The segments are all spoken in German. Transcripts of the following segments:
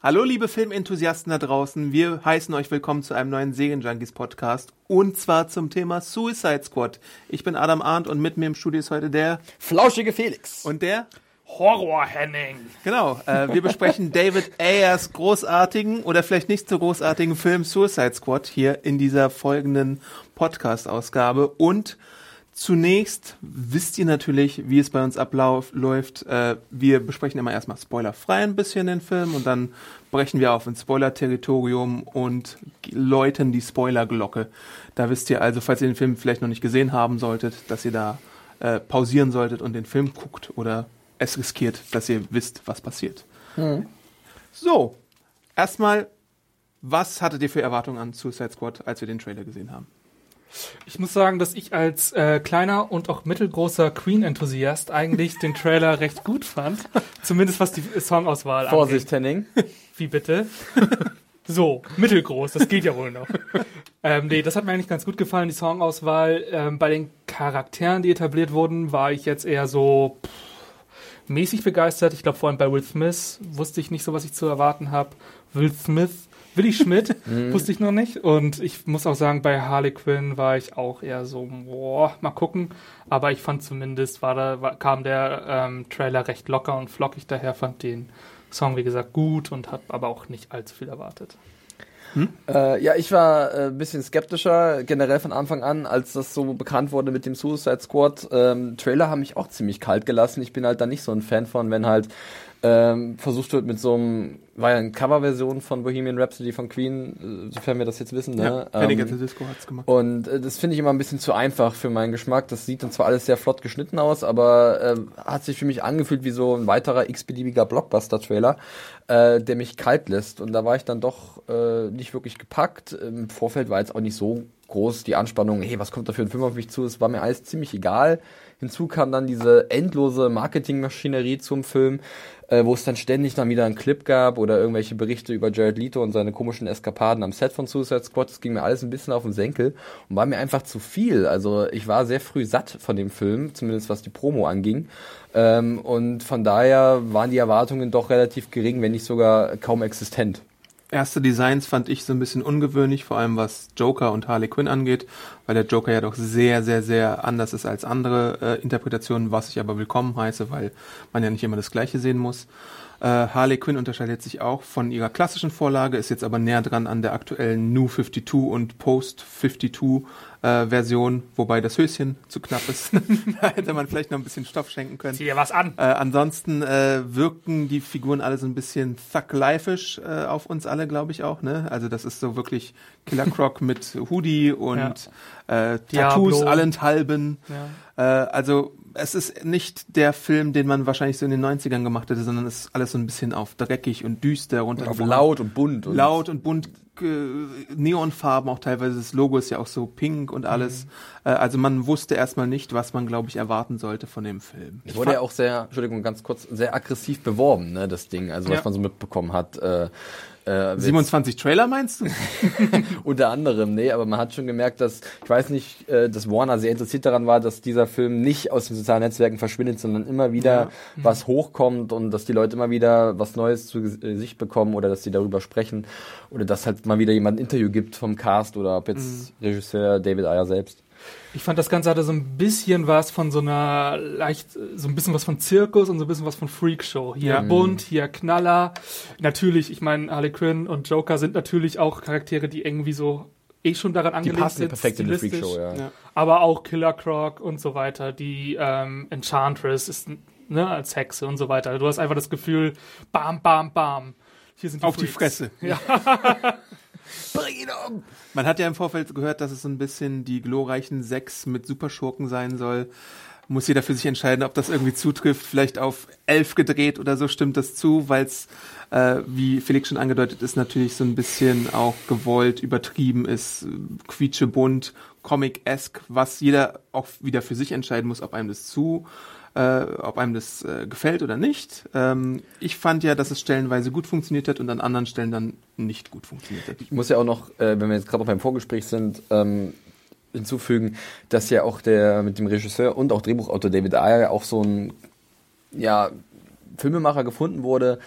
Hallo liebe Filmenthusiasten da draußen, wir heißen euch willkommen zu einem neuen Serienjunkies Podcast und zwar zum Thema Suicide Squad. Ich bin Adam Arndt und mit mir im Studio ist heute der Flauschige Felix. und der Horror Henning. Genau, äh, wir besprechen David Ayers großartigen oder vielleicht nicht so großartigen Film Suicide Squad hier in dieser folgenden Podcast-Ausgabe. Und zunächst wisst ihr natürlich, wie es bei uns abläuft. Äh, wir besprechen immer erstmal spoilerfrei ein bisschen den Film und dann brechen wir auf ins Spoiler-Territorium und läuten die Spoilerglocke. Da wisst ihr also, falls ihr den Film vielleicht noch nicht gesehen haben solltet, dass ihr da äh, pausieren solltet und den Film guckt oder es riskiert, dass ihr wisst, was passiert. So, erstmal, was hattet ihr für Erwartungen an Suicide Squad, als wir den Trailer gesehen haben? Ich muss sagen, dass ich als äh, kleiner und auch mittelgroßer Queen-Enthusiast eigentlich den Trailer recht gut fand. Zumindest was die Songauswahl Vorsicht, Henning. angeht. Wie bitte? so, mittelgroß, das geht ja wohl noch. ähm, nee, das hat mir eigentlich ganz gut gefallen, die Songauswahl. Ähm, bei den Charakteren, die etabliert wurden, war ich jetzt eher so pff, mäßig begeistert. Ich glaube, vor allem bei Will Smith wusste ich nicht so, was ich zu erwarten habe. Will Smith, Willi Schmidt wusste ich noch nicht. Und ich muss auch sagen, bei Harley Quinn war ich auch eher so, boah, mal gucken. Aber ich fand zumindest, war da, war, kam der ähm, Trailer recht locker und flockig daher, fand den Song, wie gesagt, gut und habe aber auch nicht allzu viel erwartet. Äh, ja, ich war äh, ein bisschen skeptischer, generell von Anfang an, als das so bekannt wurde mit dem Suicide Squad. Ähm, Trailer haben mich auch ziemlich kalt gelassen. Ich bin halt da nicht so ein Fan von, wenn halt ähm, versucht wird mit so einem, war ja eine Coverversion von Bohemian Rhapsody von Queen, äh, sofern wir das jetzt wissen, ne? Ja, Ähm, Disco hat's gemacht. Und äh, das finde ich immer ein bisschen zu einfach für meinen Geschmack. Das sieht dann zwar alles sehr flott geschnitten aus, aber äh, hat sich für mich angefühlt wie so ein weiterer x-beliebiger Blockbuster-Trailer, äh, der mich kalt lässt. Und da war ich dann doch äh, nicht wirklich gepackt. Im Vorfeld war jetzt auch nicht so groß die Anspannung, hey, was kommt da für ein Film auf mich zu? Es war mir alles ziemlich egal. Hinzu kam dann diese endlose Marketingmaschinerie zum Film, äh, wo es dann ständig dann wieder einen Clip gab oder irgendwelche Berichte über Jared Leto und seine komischen Eskapaden am Set von Suicide Squad. Das ging mir alles ein bisschen auf den Senkel und war mir einfach zu viel. Also ich war sehr früh satt von dem Film, zumindest was die Promo anging. Ähm, und von daher waren die Erwartungen doch relativ gering, wenn nicht sogar kaum existent. Erste Designs fand ich so ein bisschen ungewöhnlich, vor allem was Joker und Harley Quinn angeht, weil der Joker ja doch sehr, sehr, sehr anders ist als andere äh, Interpretationen, was ich aber willkommen heiße, weil man ja nicht immer das Gleiche sehen muss. Äh, Harley Quinn unterscheidet sich auch von ihrer klassischen Vorlage, ist jetzt aber näher dran an der aktuellen New 52 und Post 52 äh, Version, wobei das Höschen zu knapp ist. da hätte man vielleicht noch ein bisschen Stoff schenken können. Zieh dir was an. Äh, ansonsten äh, wirken die Figuren alle so ein bisschen thug-lifisch äh, auf uns alle, glaube ich auch. Ne? Also das ist so wirklich Killer Croc mit Hoodie und äh, Tattoos Diablo. allenthalben. Ja. Äh, also es ist nicht der Film, den man wahrscheinlich so in den 90ern gemacht hätte, sondern es ist alles so ein bisschen auf dreckig und düster runter. Auf laut und bunt. Und Laut und bunt, Neonfarben auch teilweise. Das Logo ist ja auch so pink und alles. Äh, also man wusste erstmal nicht, was man, glaube ich, erwarten sollte von dem Film. Es wurde ja auch sehr, Entschuldigung, ganz kurz, sehr aggressiv beworben, ne, das Ding, also was Ja. man so mitbekommen hat. Äh, äh, jetzt 27 Trailer meinst du? unter anderem, nee, aber man hat schon gemerkt, dass, ich weiß nicht, äh, dass Warner sehr interessiert daran war, dass dieser Film nicht aus den sozialen Netzwerken verschwindet, sondern immer wieder was hochkommt und dass die Leute immer wieder was Neues zu äh, Gesicht bekommen oder dass sie darüber sprechen oder dass halt mal wieder jemand ein Interview gibt vom Cast oder ob jetzt Regisseur David Ayer selbst. Ich fand, das Ganze hatte so ein bisschen was von so einer leicht, so ein bisschen was von Zirkus und so ein bisschen was von Freakshow. Hier Ja. bunt, hier Knaller. Natürlich, ich meine, Harley Quinn und Joker sind natürlich auch Charaktere, die irgendwie so eh schon daran Die angelegt passen sind. perfekt in stilistisch. Freakshow, ja. Ja. Aber auch Killer Croc und so weiter. Die ähm, Enchantress ist ne, als Hexe und so weiter. Du hast einfach das Gefühl, bam, bam, bam. Hier sind die Auf die Freaks. Fresse. Ja. Bring ihn um! Man hat ja im Vorfeld gehört, dass es so ein bisschen die glorreichen Sechs mit Superschurken sein soll. muss jeder für sich entscheiden, ob das irgendwie zutrifft. Vielleicht auf elf gedreht oder so stimmt das zu, weil es, äh, wie Felix schon angedeutet ist, natürlich so ein bisschen auch gewollt, übertrieben ist, quietschebunt, comic-esque, was jeder auch wieder für sich entscheiden muss, ob einem das zu äh, ob einem das äh, gefällt oder nicht. Ähm, ich fand ja, dass es stellenweise gut funktioniert hat und an anderen Stellen dann nicht gut funktioniert hat. Ich muss ja auch noch, äh, wenn wir jetzt gerade noch beim Vorgespräch sind, ähm, hinzufügen, dass ja auch der mit dem Regisseur und auch Drehbuchautor David Ayer auch so ein ja, Filmemacher gefunden wurde,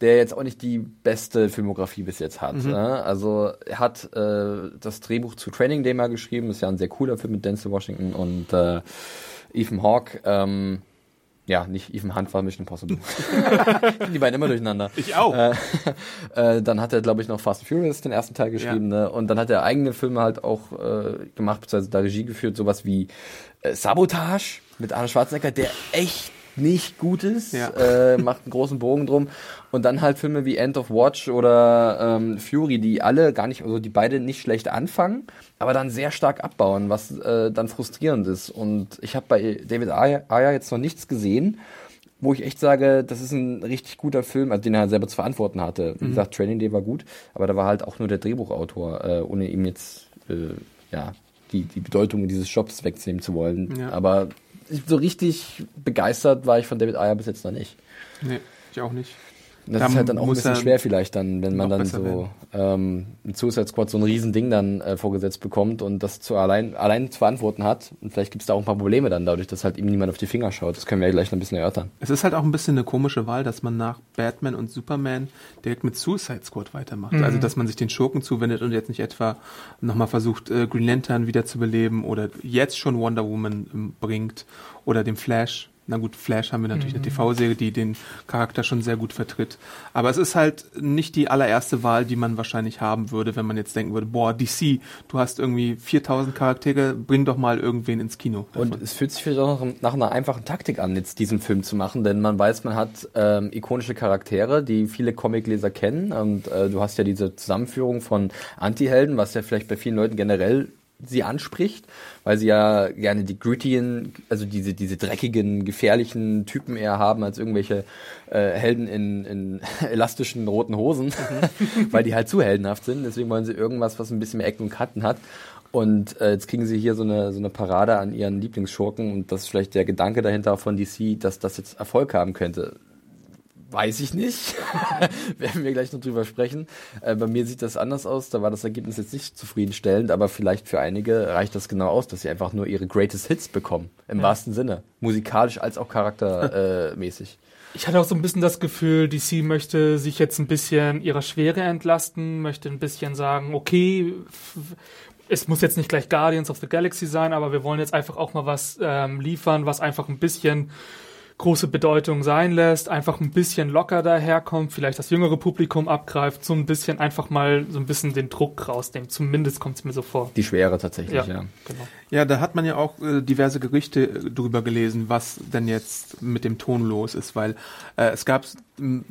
der jetzt auch nicht die beste Filmografie bis jetzt hat. Mhm. Ne? Also er hat äh, das Drehbuch zu Training Day mal geschrieben, ist ja ein sehr cooler Film mit Denzel Washington und äh, Ethan Hawke. Ähm, ja, nicht Ethan Hunt war Mission Impossible. die beiden immer durcheinander. Ich auch. Äh, äh, dann hat er, glaube ich, noch Fast and Furious den ersten Teil geschrieben. Ja. Ne? Und dann hat er eigene Filme halt auch äh, gemacht, beziehungsweise da Regie geführt, sowas wie äh, Sabotage mit Arnold Schwarzenegger, der echt nicht gut ist, ja. äh, macht einen großen Bogen drum. Und dann halt Filme wie End of Watch oder ähm, Fury, die alle gar nicht, also die beide nicht schlecht anfangen, aber dann sehr stark abbauen, was äh, dann frustrierend ist. Und ich habe bei David Ayer jetzt noch nichts gesehen, wo ich echt sage, das ist ein richtig guter Film, also den er selber zu verantworten hatte. Wie mhm. gesagt, Training Day war gut, aber da war halt auch nur der Drehbuchautor, äh, ohne ihm jetzt äh, ja die, die Bedeutung dieses Jobs wegnehmen zu wollen. Ja. Aber so richtig begeistert war ich von David Ayer bis jetzt noch nicht. Nee, ich auch nicht. Das da ist halt dann auch ein bisschen schwer vielleicht dann, wenn man dann so ähm, ein Suicide Squad so ein Riesending dann äh, vorgesetzt bekommt und das zu allein, allein zu verantworten hat. Und vielleicht gibt es da auch ein paar Probleme dann dadurch, dass halt ihm niemand auf die Finger schaut. Das können wir ja gleich noch ein bisschen erörtern. Es ist halt auch ein bisschen eine komische Wahl, dass man nach Batman und Superman direkt mit Suicide Squad weitermacht. Mhm. Also dass man sich den Schurken zuwendet und jetzt nicht etwa nochmal versucht, äh, Green Lantern wieder zu beleben oder jetzt schon Wonder Woman ähm, bringt oder dem Flash na gut, Flash haben wir natürlich mhm. eine TV-Serie, die den Charakter schon sehr gut vertritt. Aber es ist halt nicht die allererste Wahl, die man wahrscheinlich haben würde, wenn man jetzt denken würde, boah, DC, du hast irgendwie 4000 Charaktere, bring doch mal irgendwen ins Kino. Davon. Und es fühlt sich vielleicht auch nach einer einfachen Taktik an, jetzt diesen Film zu machen, denn man weiß, man hat ähm, ikonische Charaktere, die viele Comicleser kennen und äh, du hast ja diese Zusammenführung von Anti-Helden, was ja vielleicht bei vielen Leuten generell sie anspricht, weil sie ja gerne die grittigen, also diese, diese dreckigen, gefährlichen Typen eher haben als irgendwelche äh, Helden in, in elastischen roten Hosen, weil die halt zu heldenhaft sind. Deswegen wollen sie irgendwas, was ein bisschen mehr Ecken und Kanten hat. Und äh, jetzt kriegen sie hier so eine, so eine Parade an ihren Lieblingsschurken und das ist vielleicht der Gedanke dahinter von DC, dass das jetzt Erfolg haben könnte. Weiß ich nicht. Werden wir gleich noch drüber sprechen. Äh, bei mir sieht das anders aus. Da war das Ergebnis jetzt nicht zufriedenstellend, aber vielleicht für einige reicht das genau aus, dass sie einfach nur ihre Greatest Hits bekommen. Im ja. wahrsten Sinne. Musikalisch als auch charaktermäßig. Ich hatte auch so ein bisschen das Gefühl, DC möchte sich jetzt ein bisschen ihrer Schwere entlasten, möchte ein bisschen sagen, okay, es muss jetzt nicht gleich Guardians of the Galaxy sein, aber wir wollen jetzt einfach auch mal was ähm, liefern, was einfach ein bisschen große Bedeutung sein lässt, einfach ein bisschen locker daherkommt, vielleicht das jüngere Publikum abgreift, so ein bisschen einfach mal so ein bisschen den Druck rausnimmt. Zumindest kommt es mir so vor. Die Schwere tatsächlich, ja. ja. Genau. Ja, da hat man ja auch äh, diverse Gerüchte äh, drüber gelesen, was denn jetzt mit dem Ton los ist, weil äh, es gab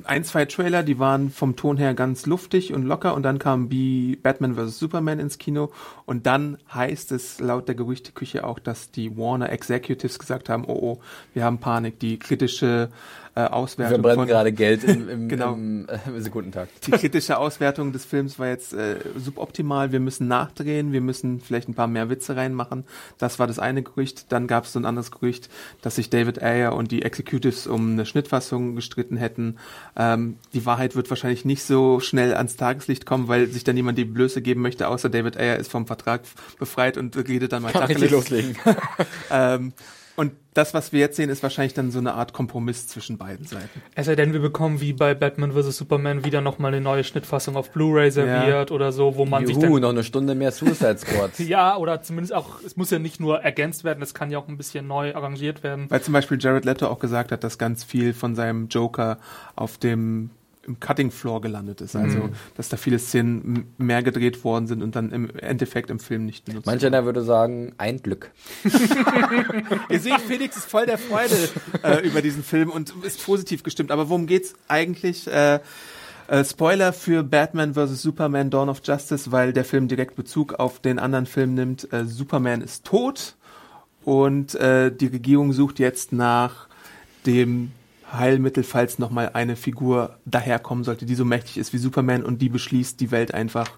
ein, zwei Trailer, die waren vom Ton her ganz luftig und locker und dann kam wie Batman vs. Superman ins Kino und dann heißt es laut der Gerüchteküche auch, dass die Warner Executives gesagt haben, oh oh, wir haben Panik, die kritische äh, Auswertung. Wir verbrennen gerade Geld im, im, genau. im äh, Sekundentakt. Die kritische Auswertung des Films war jetzt äh, suboptimal. Wir müssen nachdrehen, wir müssen vielleicht ein paar mehr Witze reinmachen. Das war das eine Gerücht. Dann gab es so ein anderes Gerücht, dass sich David Ayer und die Executives um eine Schnittfassung gestritten hätten. Ähm, die Wahrheit wird wahrscheinlich nicht so schnell ans Tageslicht kommen, weil sich dann niemand die Blöße geben möchte, außer David Ayer ist vom Vertrag befreit und redet dann mal Kann Tacheles. loslegen. ähm, und das, was wir jetzt sehen, ist wahrscheinlich dann so eine Art Kompromiss zwischen beiden Seiten. Es sei denn, wir bekommen wie bei Batman vs. Superman wieder nochmal eine neue Schnittfassung auf Blu-ray serviert ja. oder so, wo man Juhu, sich dann... noch eine Stunde mehr Suicide Squad. ja, oder zumindest auch, es muss ja nicht nur ergänzt werden, es kann ja auch ein bisschen neu arrangiert werden. Weil zum Beispiel Jared Leto auch gesagt hat, dass ganz viel von seinem Joker auf dem im Cutting Floor gelandet ist. Also, mhm. dass da viele Szenen mehr gedreht worden sind und dann im Endeffekt im Film nicht benutzt Manch einer würde sagen, ein Glück. Ihr seht, Felix ist voll der Freude äh, über diesen Film und ist positiv gestimmt. Aber worum geht's eigentlich? Äh, äh, Spoiler für Batman vs. Superman Dawn of Justice, weil der Film direkt Bezug auf den anderen Film nimmt. Äh, Superman ist tot und äh, die Regierung sucht jetzt nach dem Heilmittel, falls nochmal eine Figur daherkommen sollte, die so mächtig ist wie Superman und die beschließt, die Welt einfach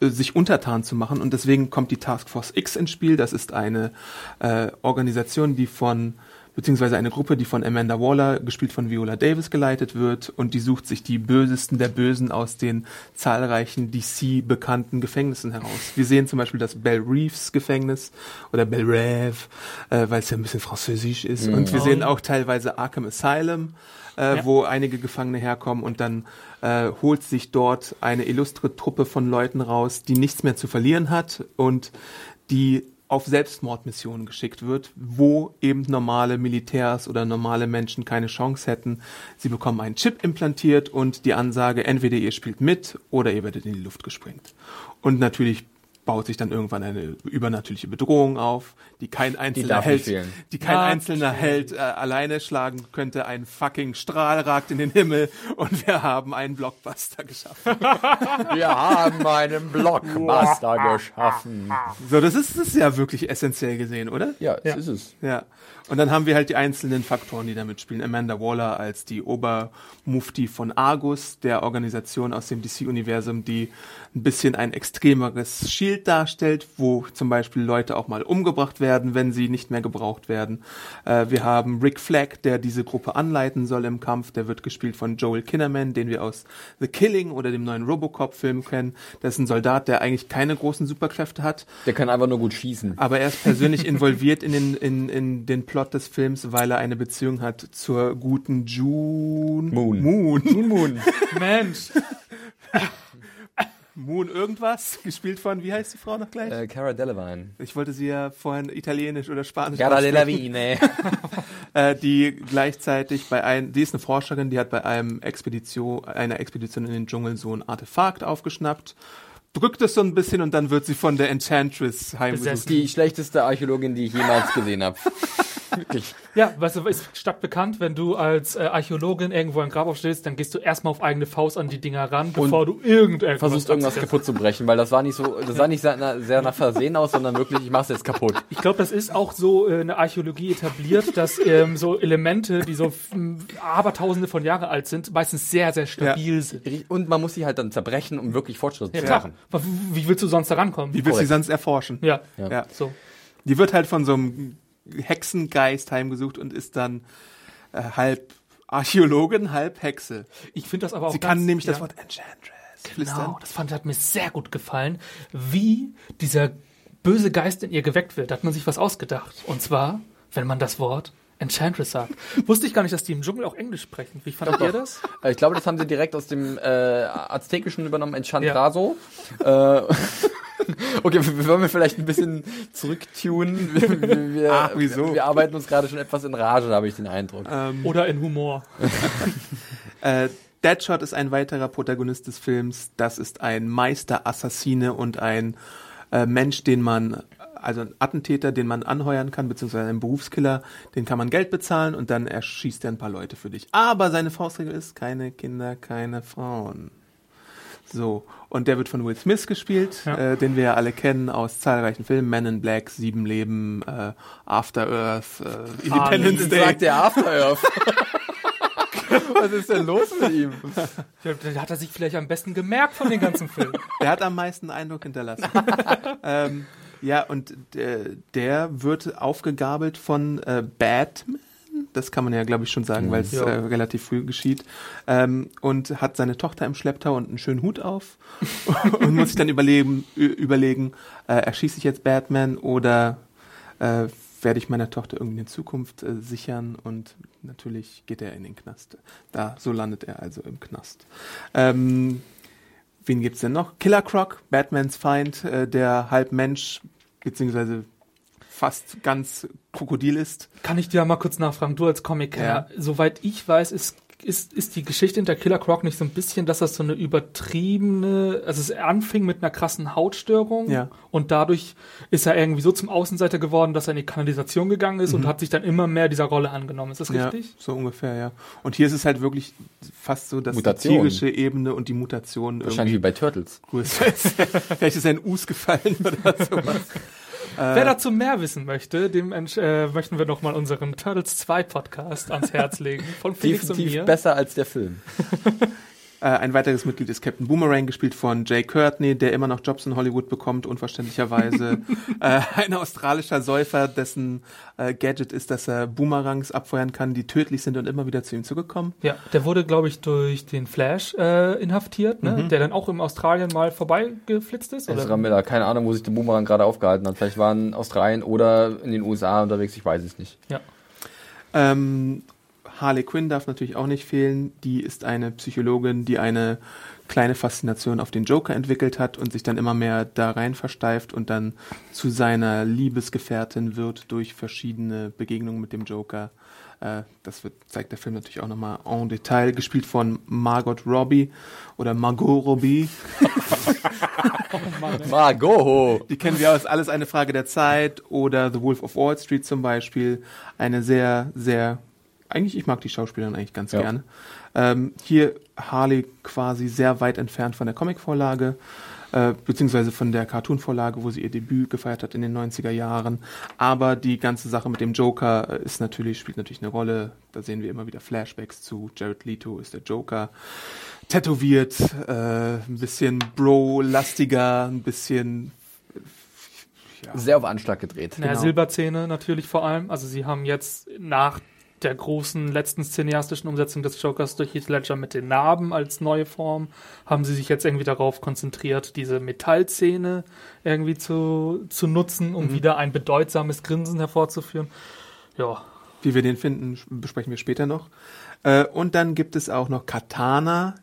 äh, sich untertan zu machen. Und deswegen kommt die Task Force X ins Spiel. Das ist eine äh, Organisation, die von beziehungsweise eine Gruppe, die von Amanda Waller, gespielt von Viola Davis, geleitet wird und die sucht sich die Bösesten der Bösen aus den zahlreichen DC bekannten Gefängnissen heraus. Wir sehen zum Beispiel das Belle Reeves Gefängnis oder Belle Rêve, äh, weil es ja ein bisschen französisch ist Mhm. und wir Oh. sehen auch teilweise Arkham Asylum, äh, Ja. wo einige Gefangene herkommen und dann äh, holt sich dort eine illustre Truppe von Leuten raus, die nichts mehr zu verlieren hat und die auf Selbstmordmissionen geschickt wird, wo eben normale Militärs oder normale Menschen keine Chance hätten. Sie bekommen einen Chip implantiert und die Ansage, entweder ihr spielt mit oder ihr werdet in die Luft gesprengt. Und natürlich baut sich dann irgendwann eine übernatürliche Bedrohung auf, die kein einzelner Held, die kein Okay. einzelner Held äh, alleine schlagen könnte. Ein fucking Strahl ragt in den Himmel und wir haben einen Blockbuster geschaffen. Wir haben einen Blockbuster geschaffen. So, das ist, das ist ja wirklich essentiell gesehen, oder? Ja, das Ja. ist es. Ja. Und dann haben wir halt die einzelnen Faktoren, die da mitspielen. Amanda Waller als die Obermufti von Argus, der Organisation aus dem DC-Universum, die ein bisschen ein extremeres Shield darstellt, wo zum Beispiel Leute auch mal umgebracht werden, wenn sie nicht mehr gebraucht werden. Äh, wir haben Rick Flag, der diese Gruppe anleiten soll im Kampf. Der wird gespielt von Joel Kinnaman, den wir aus The Killing oder dem neuen Robocop-Film kennen. Das ist ein Soldat, der eigentlich keine großen Superkräfte hat, Der kann einfach nur gut schießen. aber er ist persönlich involviert in den, in, in den Plot des Films, weil er eine Beziehung hat zur guten June Moon. Moon. Moon Moon. Mensch, Moon irgendwas, gespielt von, wie heißt die Frau noch gleich? äh, Cara Delevingne. Ich wollte sie ja vorhin italienisch oder spanisch Cara. Delevingne. äh, die gleichzeitig bei ein, die ist eine Forscherin, die hat bei einem Expedition, einer Expedition in den Dschungel so ein Artefakt aufgeschnappt, drückt es so ein bisschen und dann wird sie von der Enchantress heimgesucht. Besessen. Die schlechteste Archäologin, die ich jemals gesehen habe. Wirklich. ja, weißt du, ist stadtbekannt, wenn du als äh, Archäologin irgendwo ein Grab aufstellst, dann gehst du erstmal auf eigene Faust an die Dinger ran, bevor du irgendetwas Versuchst irgendwas kaputt zu brechen, weil das war nicht so, das sah nicht sehr, na- sehr nach Versehen aus, sondern wirklich, ich mach's jetzt kaputt. Ich glaube, das ist auch so äh, in der Archäologie etabliert, dass ähm, so Elemente, die so f- m, abertausende von Jahre alt sind, meistens sehr, sehr stabil sind. Und man muss sie halt dann zerbrechen, um wirklich Fortschritte Ja, zu machen. Wie willst du sonst da rankommen? Wie willst du sie sonst erforschen? Ja, ja. so. Die wird halt von so einem Hexengeist heimgesucht und ist dann äh, halb Archäologin, halb Hexe. Ich finde das aber auch Sie ganz, kann nämlich das ja. Wort Enchantress flüstern. Genau, das fand, hat mir sehr gut gefallen, wie dieser böse Geist in ihr geweckt wird. Da hat man sich was ausgedacht. Und zwar, wenn man das Wort Enchantress sagt. Wusste ich gar nicht, dass die im Dschungel auch Englisch sprechen. Wie fandet ihr das? Äh, Ich glaube, das haben sie direkt aus dem äh, Aztekischen übernommen, Enchantraso. Äh, okay, wir wollen wir vielleicht ein bisschen zurücktunen. Wir, wir, wir, Ach, wieso? Wir arbeiten uns gerade schon etwas in Rage, habe ich den Eindruck. Ähm, Oder in Humor. äh, Deadshot ist ein weiterer Protagonist des Films. Das ist ein Meisterassassine und ein äh, Mensch, den man, also ein Attentäter, den man anheuern kann, beziehungsweise ein Berufskiller, den kann man Geld bezahlen und dann erschießt er ein paar Leute für dich. Aber seine Faustregel ist keine Kinder, keine Frauen. So, und der wird von Will Smith gespielt, Ja. äh, den wir ja alle kennen aus zahlreichen Filmen, Men in Black, Sieben Leben, äh, After Earth, äh, Independence Jetzt Day. sagt der After Earth. Was ist denn los mit ihm? Ja, hat er sich vielleicht am besten gemerkt von den ganzen Filmen. Der hat am meisten Eindruck hinterlassen. ähm, ja, und der, der wird aufgegabelt von äh, Batman. Das kann man ja, glaube ich, schon sagen, weil es Ja. äh, relativ früh geschieht. Ähm, und hat seine Tochter im Schlepptau und einen schönen Hut auf. und muss sich dann überlegen äh, erschieße ich jetzt Batman oder äh, werde ich meiner Tochter irgendwie eine Zukunft äh, sichern und natürlich geht er in den Knast. Da, so landet er also im Knast. Ähm, wen gibt's denn noch? Killer Croc, Batmans Feind, äh, der halb Mensch beziehungsweise fast ganz Krokodil ist. Kann ich dir mal kurz nachfragen, du als Comic-Kenner, Ja. soweit ich weiß, ist, ist, ist die Geschichte hinter Killer Croc nicht so ein bisschen, dass das so eine übertriebene, also es anfing mit einer krassen Hautstörung Ja. und dadurch ist er irgendwie so zum Außenseiter geworden, dass er in die Kanalisation gegangen ist und hat sich dann immer mehr dieser Rolle angenommen. Ist das richtig? Ja, so ungefähr, ja. Und hier ist es halt wirklich fast so, dass Mutation. die tierische Ebene und die Mutation Wahrscheinlich wie bei Turtles. größer ist. Vielleicht ist ein Us gefallen oder sowas. Wer dazu mehr wissen möchte, dem äh, möchten wir nochmal unseren Turtles 2 Podcast ans Herz legen. Von Felix und Definitiv mir. besser als der Film. Äh, ein weiteres Mitglied ist Captain Boomerang, gespielt von Jay Courtney, der immer noch Jobs in Hollywood bekommt, unverständlicherweise. äh, ein australischer Säufer, dessen äh, Gadget ist, dass er Boomerangs abfeuern kann, die tödlich sind und immer wieder zu ihm zurückkommen. Ja, der wurde, glaube ich, durch den Flash äh, inhaftiert, ne? der dann auch in Australien mal vorbeigeflitzt ist. Ezra Oder? Miller, keine Ahnung, wo sich der Boomerang gerade aufgehalten hat. Vielleicht war in Australien oder in den USA unterwegs, ich weiß es nicht. Ja. Ähm, Harley Quinn darf natürlich auch nicht fehlen. Die ist eine Psychologin, die eine kleine Faszination auf den Joker entwickelt hat und sich dann immer mehr da rein versteift und dann zu seiner Liebesgefährtin wird durch verschiedene Begegnungen mit dem Joker. Äh, das wird, zeigt der Film natürlich auch nochmal en Detail, gespielt von Margot Robbie oder Margot Robbie. Margot! Die kennen wir aus Alles eine Frage der Zeit oder The Wolf of Wall Street zum Beispiel. Eine sehr, sehr, eigentlich, ich mag die Schauspielerin eigentlich ganz Ja. gerne. Ähm, hier Harley quasi sehr weit entfernt von der Comicvorlage, äh, beziehungsweise von der Cartoonvorlage, wo sie ihr Debüt gefeiert hat in den 90er Jahren. Aber die ganze Sache mit dem Joker äh, ist natürlich, spielt natürlich eine Rolle. Da sehen wir immer wieder Flashbacks zu. Jared Leto ist der Joker tätowiert, äh, ein bisschen Bro-lastiger, ein bisschen ja. Sehr auf Anschlag gedreht. Naja, Genau. Silberzähne natürlich vor allem. Also sie haben jetzt nach der großen letzten cineastischen Umsetzung des Jokers durch Heath Ledger mit den Narben als neue Form, haben sie sich jetzt irgendwie darauf konzentriert, diese Metallzähne irgendwie zu, zu nutzen, um wieder ein bedeutsames Grinsen hervorzuführen. Ja, Wie wir den finden, besprechen wir später noch. Äh, und dann gibt es auch noch Katana.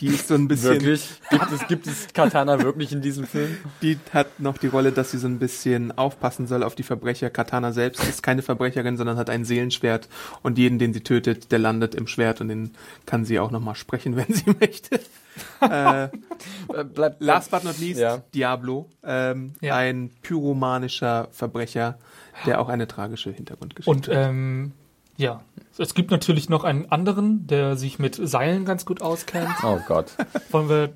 Die ist so ein bisschen, Wirklich? Gibt es, gibt es Katana wirklich in diesem Film? die hat noch die Rolle, dass sie so ein bisschen aufpassen soll auf die Verbrecher. Katana selbst ist keine Verbrecherin, sondern hat ein Seelenschwert und jeden, den sie tötet, der landet im Schwert und den kann sie auch nochmal sprechen, wenn sie möchte. äh, Äh, Bleib, last but not least, Ja. Diablo, ähm, Ja. ein pyromanischer Verbrecher, der auch eine tragische Hintergrundgeschichte und ähm, ja, es gibt natürlich noch einen anderen, der sich mit Seilen ganz gut auskennt. Oh Gott. Wollen wir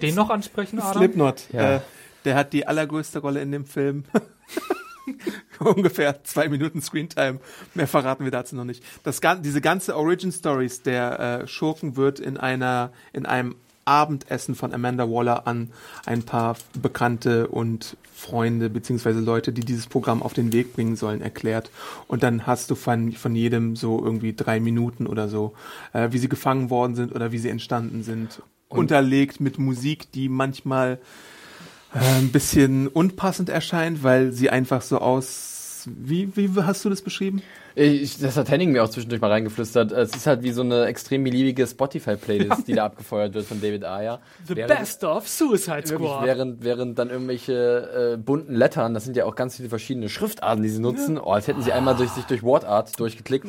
den noch ansprechen, Adam? Slipknot, Ja. äh, der hat die allergrößte Rolle in dem Film. Ungefähr zwei Minuten Screentime. Mehr verraten wir dazu noch nicht. Das, gan- diese ganze Origin Stories der äh, Schurken wird in einer, in einem Abendessen von Amanda Waller an ein paar Bekannte und Freunde beziehungsweise Leute, die dieses Programm auf den Weg bringen sollen, erklärt. Und dann hast du von, von jedem so irgendwie drei Minuten oder so, äh, wie sie gefangen worden sind oder wie sie entstanden sind. unterlegt mit Musik, die manchmal äh, ein bisschen unpassend erscheint, weil sie einfach so aus. Wie, wie hast du das beschrieben? Ich, das hat Henning mir auch zwischendurch mal reingeflüstert. Es ist halt wie so eine extrem beliebige Spotify-Playlist, die da abgefeuert wird von David Ayer. The Während- Best of Suicide Wirklich, Squad. während, während dann irgendwelche äh, bunten Lettern, das sind ja auch ganz viele verschiedene Schriftarten, die sie nutzen, oh, als hätten sie einmal durch, sich durch Wordart durchgeklickt,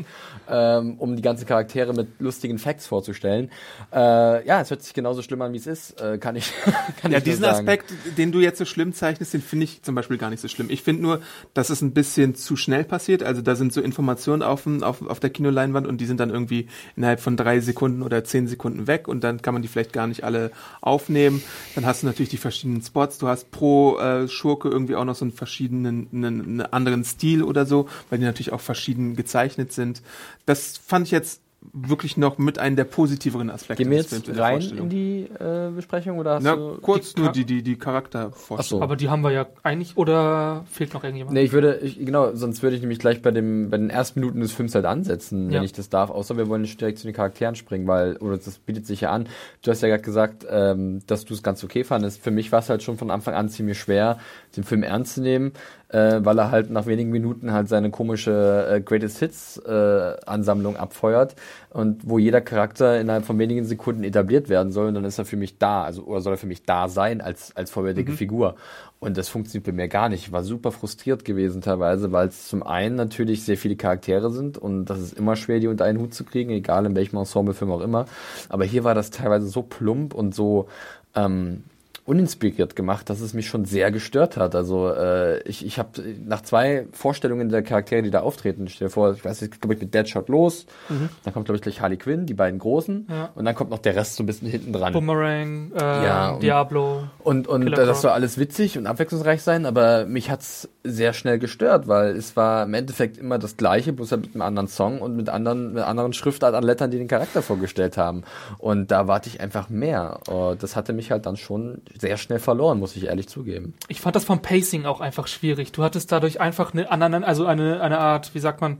ähm, um die ganzen Charaktere mit lustigen Facts vorzustellen. Äh, ja, es hört sich genauso schlimm an, wie es ist, äh, kann ich, kann Ja, ich diesen sagen. Aspekt, den du jetzt so schlimm zeichnest, den finde ich zum Beispiel gar nicht so schlimm. Ich finde nur, dass es ein bisschen zu schnell passiert. Also da sind so Informationen auf, dem- auf, auf der Kinoleinwand und die sind dann irgendwie innerhalb von drei Sekunden oder zehn Sekunden weg und dann kann man die vielleicht gar nicht alle aufnehmen. Dann hast du natürlich die verschiedenen Spots. Du hast pro äh, Schurke irgendwie auch noch so einen verschiedenen, einen, einen anderen Stil oder so, weil die natürlich auch verschieden gezeichnet sind. Das fand ich jetzt wirklich noch mit einem der positiveren Aspekte Gehen wir des Films jetzt in der rein in die äh, Besprechung oder hast Na, du... kurz die nur die, die, die Charaktervorstellung. Ach so. Aber die haben wir ja eigentlich, oder fehlt noch irgendjemand? Nee, ich würde, ich, genau, sonst würde ich nämlich gleich bei dem, bei den ersten Minuten des Films halt ansetzen, Ja. wenn ich das darf. Außer wir wollen nicht direkt zu den Charakteren springen, weil, oder das bietet sich ja an. Du hast ja gerade gesagt, ähm, dass du es ganz okay fandest. Für mich war es halt schon von Anfang an ziemlich schwer, den Film ernst zu nehmen, äh, weil er halt nach wenigen Minuten halt seine komische äh, Greatest Hits äh, Ansammlung abfeuert und wo jeder Charakter innerhalb von wenigen Sekunden etabliert werden soll und dann ist er für mich da, also oder soll er für mich da sein als als vollwertige Figur und das funktioniert bei mir gar nicht. Ich war super frustriert gewesen teilweise, weil es zum einen natürlich sehr viele Charaktere sind und das ist immer schwer, die unter einen Hut zu kriegen, egal in welchem Ensemblefilm auch immer. Aber hier war das teilweise so plump und so ähm, uninspiriert gemacht, dass es mich schon sehr gestört hat. Also äh, ich, ich habe nach zwei Vorstellungen der Charaktere, die da auftreten, stell dir vor, ich weiß nicht, glaube ich, mit Deadshot los, mhm. dann kommt, glaube ich, gleich Harley Quinn, die beiden großen, ja. und dann kommt noch der Rest so ein bisschen hinten dran. Boomerang, äh, ja, und, Diablo. Und, und das soll alles witzig und abwechslungsreich sein, aber mich hat's sehr schnell gestört, weil es war im Endeffekt immer das gleiche, bloß halt mit einem anderen Song und mit anderen, mit anderen Schriftart an Lettern, die den Charakter vorgestellt haben. Und da warte ich einfach mehr. Und das hatte mich halt dann schon sehr schnell verloren, muss ich ehrlich zugeben. Ich fand das vom Pacing auch einfach schwierig. Du hattest dadurch einfach eine, also eine, eine Art, wie sagt man,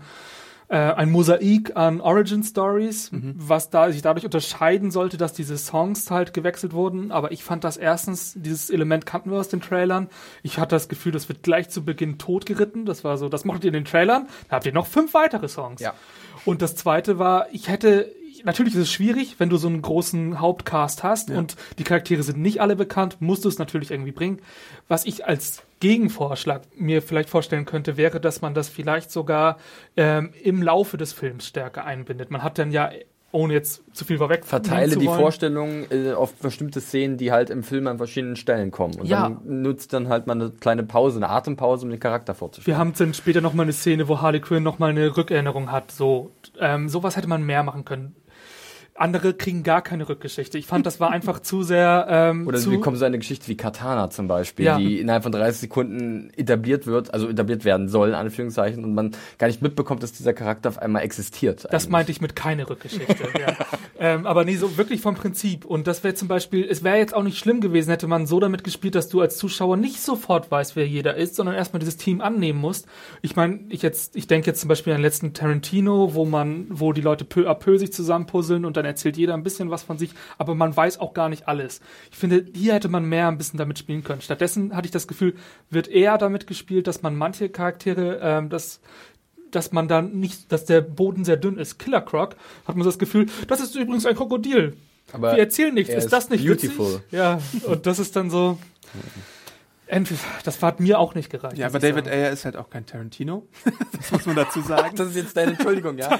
äh, ein Mosaik an Origin Stories, mhm. was da sich dadurch unterscheiden sollte, dass diese Songs halt gewechselt wurden. Aber ich fand das erstens, dieses Element kannten wir aus den Trailern. Ich hatte das Gefühl, das wird gleich zu Beginn totgeritten. Das war so, das mochtet ihr in den Trailern. Da habt ihr noch fünf weitere Songs. Ja. Und das zweite war, ich hätte, natürlich ist es schwierig, wenn du so einen großen Hauptcast hast ja. und die Charaktere sind nicht alle bekannt, musst du es natürlich irgendwie bringen. Was ich als Gegenvorschlag mir vielleicht vorstellen könnte, wäre, dass man das vielleicht sogar ähm, im Laufe des Films stärker einbindet. Man hat dann ja ohne jetzt zu viel vorweg Verteile die Vorstellung äh, auf bestimmte Szenen, die halt im Film an verschiedenen Stellen kommen. Und ja. dann nutzt dann halt mal eine kleine Pause, eine Atempause, um den Charakter vorzustellen. Wir haben dann später nochmal eine Szene, wo Harley Quinn nochmal eine Rückerinnerung hat. So, ähm, sowas hätte man mehr machen können. Andere kriegen gar keine Rückgeschichte. Ich fand, das war einfach zu sehr. Ähm, Oder zu wie kommt so eine Geschichte wie Katana zum Beispiel, ja. die innerhalb von 30 Sekunden etabliert wird, also etabliert werden soll, in Anführungszeichen, und man gar nicht mitbekommt, dass dieser Charakter auf einmal existiert. Das eigentlich. meinte ich mit keine Rückgeschichte. ja. ähm, aber nee, so wirklich vom Prinzip. Und das wäre zum Beispiel, es wäre jetzt auch nicht schlimm gewesen, hätte man so damit gespielt, dass du als Zuschauer nicht sofort weißt, wer jeder ist, sondern erstmal dieses Team annehmen musst. Ich meine, ich jetzt, ich denke jetzt zum Beispiel an den letzten Tarantino, wo man, wo die Leute peu à peu sich zusammenpuzzeln und dann erzählt jeder ein bisschen was von sich, aber man weiß auch gar nicht alles. Ich finde, hier hätte man mehr ein bisschen damit spielen können. Stattdessen hatte ich das Gefühl, wird eher damit gespielt, dass man manche Charaktere, ähm, das dass man dann nicht, dass der Boden sehr dünn ist. Killer Croc hat man das Gefühl, das ist übrigens ein Krokodil. Aber Wir erzählen nichts. Ist, ist das nicht beautiful? Witzig? Ja, und das ist dann so. Entweder, das hat mir auch nicht gereicht. Ja, aber David Ayer ist halt auch kein Tarantino. das muss man dazu sagen. das ist jetzt deine Entschuldigung, ja.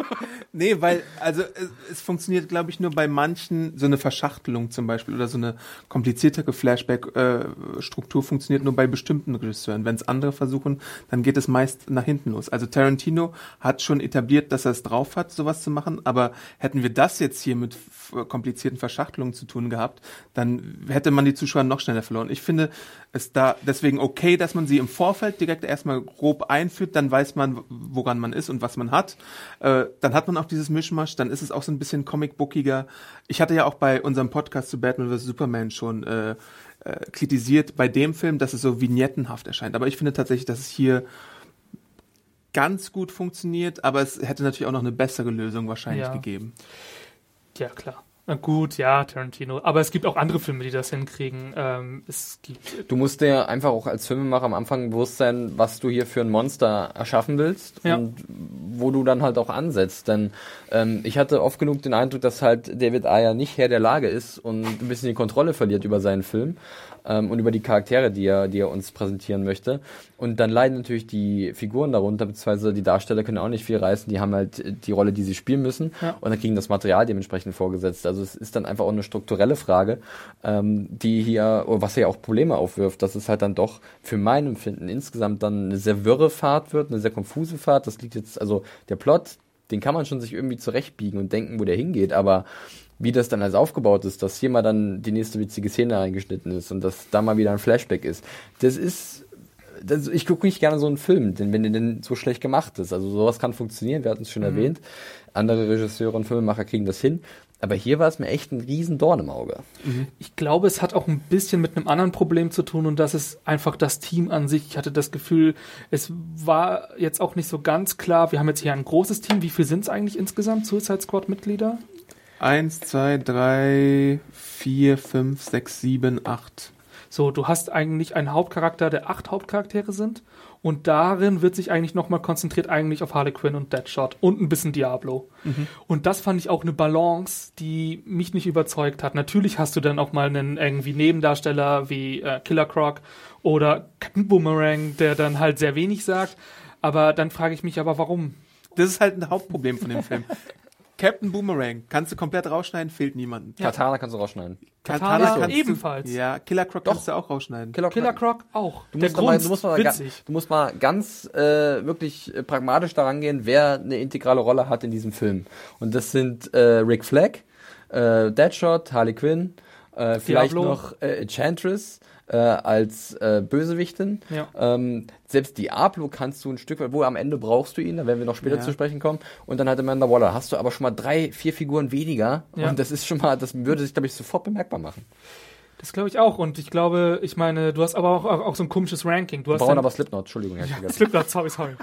nee, weil, also es, es funktioniert, glaube ich, nur bei manchen, so eine Verschachtelung zum Beispiel oder so eine kompliziertere Flashback-Struktur äh, funktioniert nur bei bestimmten Regisseuren. Wenn es andere versuchen, dann geht es meist nach hinten los. Also Tarantino hat schon etabliert, dass er es drauf hat, sowas zu machen, aber hätten wir das jetzt hier mit komplizierten Verschachtelungen zu tun gehabt, dann hätte man die Zuschauer noch schneller verloren. Ich finde es da deswegen okay, dass man sie im Vorfeld direkt erstmal grob einführt, dann weiß man, woran man ist und was man hat. Äh, dann hat man auch dieses Mischmasch, dann ist es auch so ein bisschen comicbookiger. Ich hatte ja auch bei unserem Podcast zu Batman vs. Superman schon äh, äh, kritisiert bei dem Film, dass es so vignettenhaft erscheint. Aber ich finde tatsächlich, dass es hier ganz gut funktioniert, aber es hätte natürlich auch noch eine bessere Lösung wahrscheinlich ja. gegeben. Ja, klar. Na gut, ja, Tarantino. Aber es gibt auch andere Filme, die das hinkriegen. Ähm, es gibt du musst dir einfach auch als Filmemacher am Anfang bewusst sein, was du hier für ein Monster erschaffen willst ja. und wo du dann halt auch ansetzt. Denn ähm, ich hatte oft genug den Eindruck, dass halt David Ayer nicht Herr der Lage ist und ein bisschen die Kontrolle verliert über seinen Film ähm, und über die Charaktere, die er, die er uns präsentieren möchte. Und dann leiden natürlich die Figuren darunter, beziehungsweise die Darsteller können auch nicht viel reißen, die haben halt die Rolle, die sie spielen müssen ja. und dann kriegen das Material dementsprechend vorgesetzt. Also es ist dann einfach auch eine strukturelle Frage, ähm, die hier, oder was ja auch Probleme aufwirft, dass es halt dann doch für mein Empfinden insgesamt dann eine sehr wirre Fahrt wird, eine sehr konfuse Fahrt. Das liegt jetzt, also der Plot, den kann man schon sich irgendwie zurechtbiegen und denken, wo der hingeht, aber wie das dann alles aufgebaut ist, dass hier mal dann die nächste witzige Szene reingeschnitten ist und dass da mal wieder ein Flashback ist. Das ist, das, ich gucke nicht gerne so einen Film, denn wenn der denn so schlecht gemacht ist. Also sowas kann funktionieren, wir hatten es schon mhm. erwähnt. Andere Regisseure und Filmemacher kriegen das hin. Aber hier war es mir echt ein riesen Dorn im Auge. Mhm. Ich glaube, es hat auch ein bisschen mit einem anderen Problem zu tun und das ist einfach das Team an sich. Ich hatte das Gefühl, es war jetzt auch nicht so ganz klar. Wir haben jetzt hier ein großes Team. Wie viel sind es eigentlich insgesamt, Suicide Squad Mitglieder? Eins, zwei, drei, vier, fünf, sechs, sieben, acht. So, du hast eigentlich einen Hauptcharakter, der acht Hauptcharaktere sind. Und darin wird sich eigentlich nochmal konzentriert eigentlich auf Harley Quinn und Deadshot und ein bisschen Diablo. Mhm. Und das fand ich auch eine Balance, die mich nicht überzeugt hat. Natürlich hast du dann auch mal einen irgendwie Nebendarsteller wie äh, Killer Croc oder Captain Boomerang, der dann halt sehr wenig sagt. Aber dann frage ich mich aber, warum? Das ist halt ein Hauptproblem von dem Film. Captain Boomerang kannst du komplett rausschneiden, fehlt niemandem. Katana kannst du rausschneiden. Katana kannst ebenfalls. Du, ja, Killer Croc kannst du auch rausschneiden. Killer, Killer Croc auch. Du musst, mal, du, musst mal, ga- witzig. du musst mal ganz äh, wirklich äh, pragmatisch daran gehen, wer eine integrale Rolle hat in diesem Film. Und das sind äh, Rick Flag, äh, Deadshot, Harley Quinn, äh, vielleicht Diablo. noch äh, Enchantress äh, als äh, Bösewichtin. Ja. Ähm, selbst Diablo kannst du ein Stück weit, wo am Ende brauchst du ihn, da werden wir noch später Ja. zu sprechen kommen. Und dann hat Amanda Waller. Hast du aber schon mal drei, vier Figuren weniger. Ja. Und das ist schon mal, das würde sich, glaube ich, sofort bemerkbar machen. Das glaube ich auch. Und ich glaube, ich meine, du hast aber auch, auch, auch so ein komisches Ranking. Du Wir hast brauchen dann, aber Slipknot, Entschuldigung, Herr Krieger. Slipknot, sorry, sorry.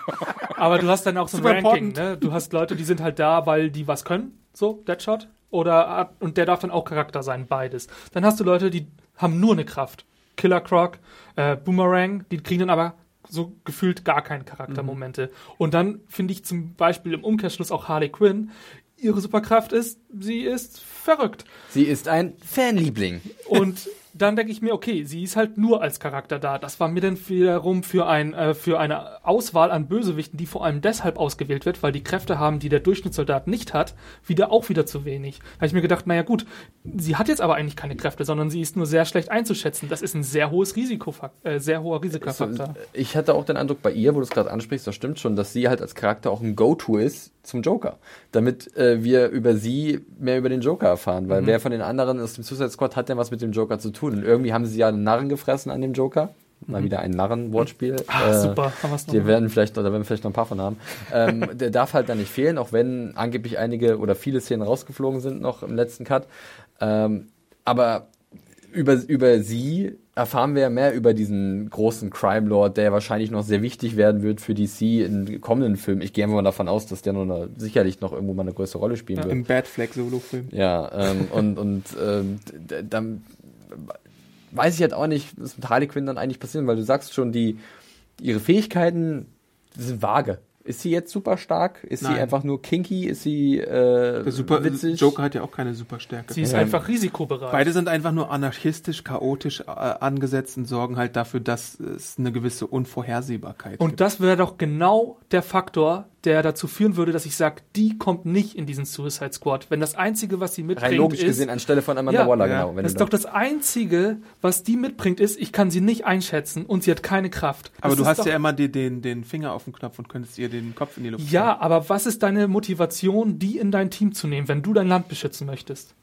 Aber du hast dann auch so ein Super Ranking, ne? Du hast Leute, die sind halt da, weil die was können, so, Deadshot. Oder, und der darf dann auch Charakter sein, beides. Dann hast du Leute, die haben nur eine Kraft. Killer Croc, äh, Boomerang, die kriegen dann aber so gefühlt gar keine Charaktermomente. Und dann finde ich zum Beispiel im Umkehrschluss auch Harley Quinn, ihre Superkraft ist, sie ist verrückt. Sie ist ein Fanliebling. Und dann denke ich mir, okay, sie ist halt nur als Charakter da. Das war mir dann wiederum für, ein, äh, für eine Auswahl an Bösewichten, die vor allem deshalb ausgewählt wird, weil die Kräfte haben, die der Durchschnittssoldat nicht hat, wieder auch wieder zu wenig. Da habe ich mir gedacht, naja gut, sie hat jetzt aber eigentlich keine Kräfte, sondern sie ist nur sehr schlecht einzuschätzen. Das ist ein sehr hohes Risikofaktor, äh, sehr hoher Risikofaktor. Ich hatte auch den Eindruck bei ihr, wo du es gerade ansprichst, das stimmt schon, dass sie halt als Charakter auch ein Go-To ist zum Joker. Damit äh, wir über sie mehr über den Joker erfahren. Mhm. Weil wer von den anderen aus dem Suicide Squad hat denn was mit dem Joker zu tun? Und irgendwie haben sie ja einen Narren gefressen an dem Joker. Mal wieder ein Narren-Wortspiel. Mhm. Ah, Äh, super, haben wir's noch Die mal. werden vielleicht, oder werden wir vielleicht noch ein paar von haben. ähm, der darf halt da nicht fehlen, auch wenn angeblich einige oder viele Szenen rausgeflogen sind noch im letzten Cut. Ähm, aber über, über sie erfahren wir ja mehr über diesen großen Crime Lord, der wahrscheinlich noch sehr wichtig werden wird für DC in kommenden Filmen. Ich gehe mal davon aus, dass der noch eine, sicherlich noch irgendwo mal eine größere Rolle spielen wird. Im Bad Flag Solo-Film. Ja, ähm, und, und ähm, dann weiß ich halt auch nicht, was mit Harley Quinn dann eigentlich passiert, weil du sagst schon, die ihre Fähigkeiten sind vage. Ist sie jetzt super stark? Ist sie Nein. einfach nur kinky? Ist sie äh, Der Super witzig? Joker hat ja auch keine Superstärke. Sie ist Ja. einfach risikobereit. Beide sind einfach nur anarchistisch, chaotisch äh, angesetzt und sorgen halt dafür, dass es eine gewisse Unvorhersehbarkeit Und gibt. das wäre doch genau der Faktor, der dazu führen würde, dass ich sage, die kommt nicht in diesen Suicide Squad. Wenn das Einzige, was sie mitbringt, Rein logisch ist, gesehen anstelle von Amanda Ja, Waller, ja. genau. Wenn das ist doch das Einzige, was die mitbringt, ist, ich kann sie nicht einschätzen und sie hat keine Kraft. Aber das du hast doch, ja immer die, den, den Finger auf dem Knopf und könntest ihr den Kopf in die Luft Ja, aber was ist deine Motivation, die in dein Team zu nehmen, wenn du dein Land beschützen möchtest?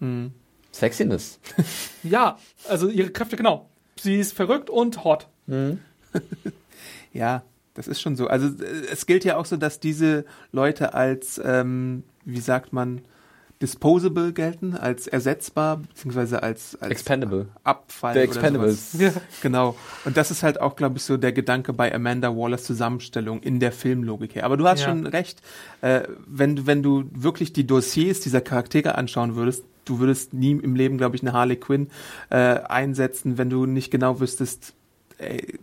Hm. Sexiness. Ja, also ihre Kräfte, genau. Sie ist verrückt und hot. Ja, das ist schon so. Also äh, es gilt ja auch so, dass diese Leute als, ähm, wie sagt man, disposable gelten, als ersetzbar, beziehungsweise als, als Expendable. Abfall. The oder Expendables. sowas. Genau. Und das ist halt auch, glaube ich, so der Gedanke bei Amanda Wallers Zusammenstellung in der Filmlogik her. Aber du hast Ja. schon recht, äh, wenn, du- wenn du wirklich die Dossiers dieser Charaktere anschauen würdest, du würdest nie im Leben, glaube ich, eine Harley Quinn äh, einsetzen, wenn du nicht genau wüsstest, ey,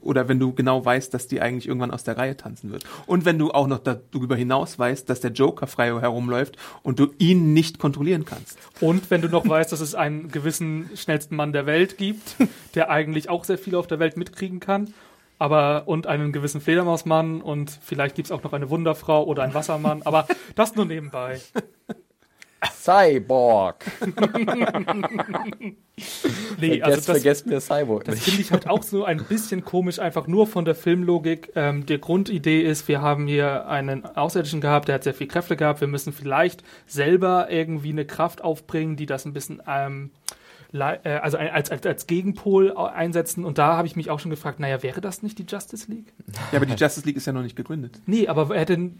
oder wenn du genau weißt, dass die eigentlich irgendwann aus der Reihe tanzen wird. Und wenn du auch noch darüber hinaus weißt, dass der Joker frei herumläuft und du ihn nicht kontrollieren kannst. Und wenn du noch weißt, dass es einen gewissen schnellsten Mann der Welt gibt, der eigentlich auch sehr viel auf der Welt mitkriegen kann, aber und einen gewissen Fledermausmann und vielleicht gibt's auch noch eine Wunderfrau oder einen Wassermann, aber das nur nebenbei. Cyborg. Nee, Vergesst, also das, vergesst mir Cyborg Das finde ich halt auch so ein bisschen komisch, einfach nur von der Filmlogik. Ähm, die Grundidee ist, wir haben hier einen Außerirdischen gehabt, der hat sehr viel Kräfte gehabt. Wir müssen vielleicht selber irgendwie eine Kraft aufbringen, die das ein bisschen, ähm, äh, also als, als, als Gegenpol einsetzen. Und da habe ich mich auch schon gefragt, naja, wäre das nicht die Justice League? Ja, aber die Justice League ist ja noch nicht gegründet. Nee, aber hätte,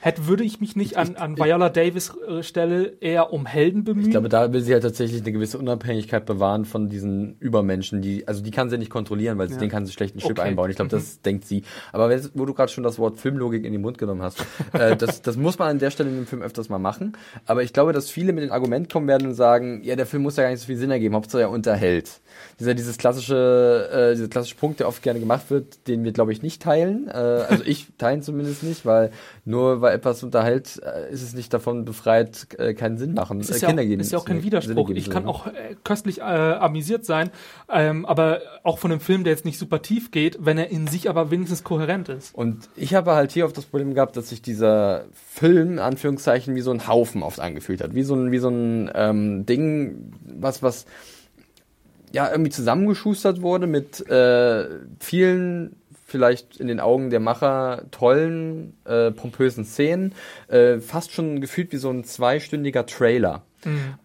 hätte würde ich mich nicht an, an Viola Davis äh, Stelle eher um Helden bemühen? Ich glaube, da will sie halt tatsächlich eine gewisse Unabhängigkeit bewahren von diesen Übermenschen, die, also die kann sie nicht kontrollieren, weil Ja. den kann sie schlecht einen Chip Okay. einbauen. Ich glaube, das denkt sie. Aber wenn- wo du gerade schon das Wort Filmlogik in den Mund genommen hast, äh, das, das muss man an der Stelle in dem Film öfters mal machen. Aber ich glaube, dass viele mit dem Argument kommen werden und sagen, ja, der Film muss ja gar nicht so viel Sinn ergeben, Hauptsache er unterhält. Dieser, dieses klassische, äh, dieser klassische Punkt, der oft gerne gemacht wird, den wir, glaube ich, nicht teilen. Äh, also ich teilen zumindest nicht, weil nur weil etwas unterhält, äh, ist es nicht davon befreit, äh, keinen Sinn machen. Es ist, äh, ja auch, geben- ist ja auch kein Widerspruch. Ich kann auch äh, köstlich äh, amüsiert sein, ähm, aber auch von einem Film, der jetzt nicht super tief geht, wenn er in sich aber wenigstens kohärent ist. Und ich habe halt hier auf das Problem gehabt, dass sich dieser Film, Anführungszeichen, wie so ein Haufen oft angefühlt hat. Wie so ein, wie so ein ähm, Ding, was, was ja irgendwie zusammengeschustert wurde mit äh, vielen, vielleicht in den Augen der Macher, tollen, äh, pompösen Szenen. Äh, fast schon gefühlt wie so ein zweistündiger Trailer.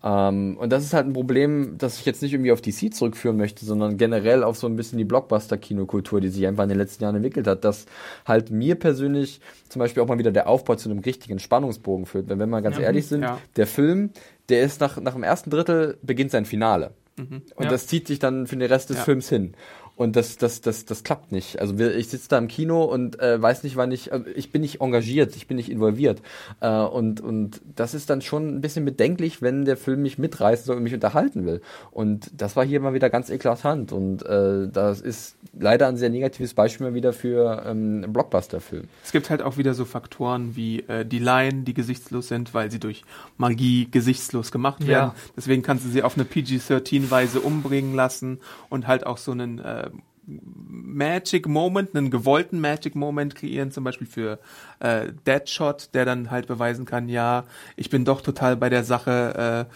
Ähm, und das ist halt ein Problem, das ich jetzt nicht irgendwie auf DC zurückführen möchte, sondern generell auf so ein bisschen die Blockbuster-Kinokultur, die sich einfach in den letzten Jahren entwickelt hat, dass halt mir persönlich zum Beispiel auch mal wieder der Aufbau zu einem richtigen Spannungsbogen führt. Wenn wir mal ganz Ja. ehrlich sind, Ja. der Film, der ist nach, nach dem ersten Drittel beginnt sein Finale. Und Ja. das zieht sich dann für den Rest des Ja. Films hin. Und das, das, das, das klappt nicht. Also ich sitze da im Kino und äh, weiß nicht, wann ich, also ich bin nicht engagiert, ich bin nicht involviert. Äh, und, und das ist dann schon ein bisschen bedenklich, wenn der Film mich mitreißen soll und mich unterhalten will. Und das war hier mal wieder ganz eklatant. Und äh, das ist leider ein sehr negatives Beispiel mal wieder für ähm, einen Blockbuster-Film. Es gibt halt auch wieder so Faktoren wie äh, die Laien, die gesichtslos sind, weil sie durch Magie gesichtslos gemacht Ja. werden. Deswegen kannst du sie auf eine PG-13-Weise umbringen lassen und halt auch so einen äh, Magic Moment, einen gewollten Magic Moment kreieren, zum Beispiel für äh, Deadshot, der dann halt beweisen kann, ja, ich bin doch total bei der Sache,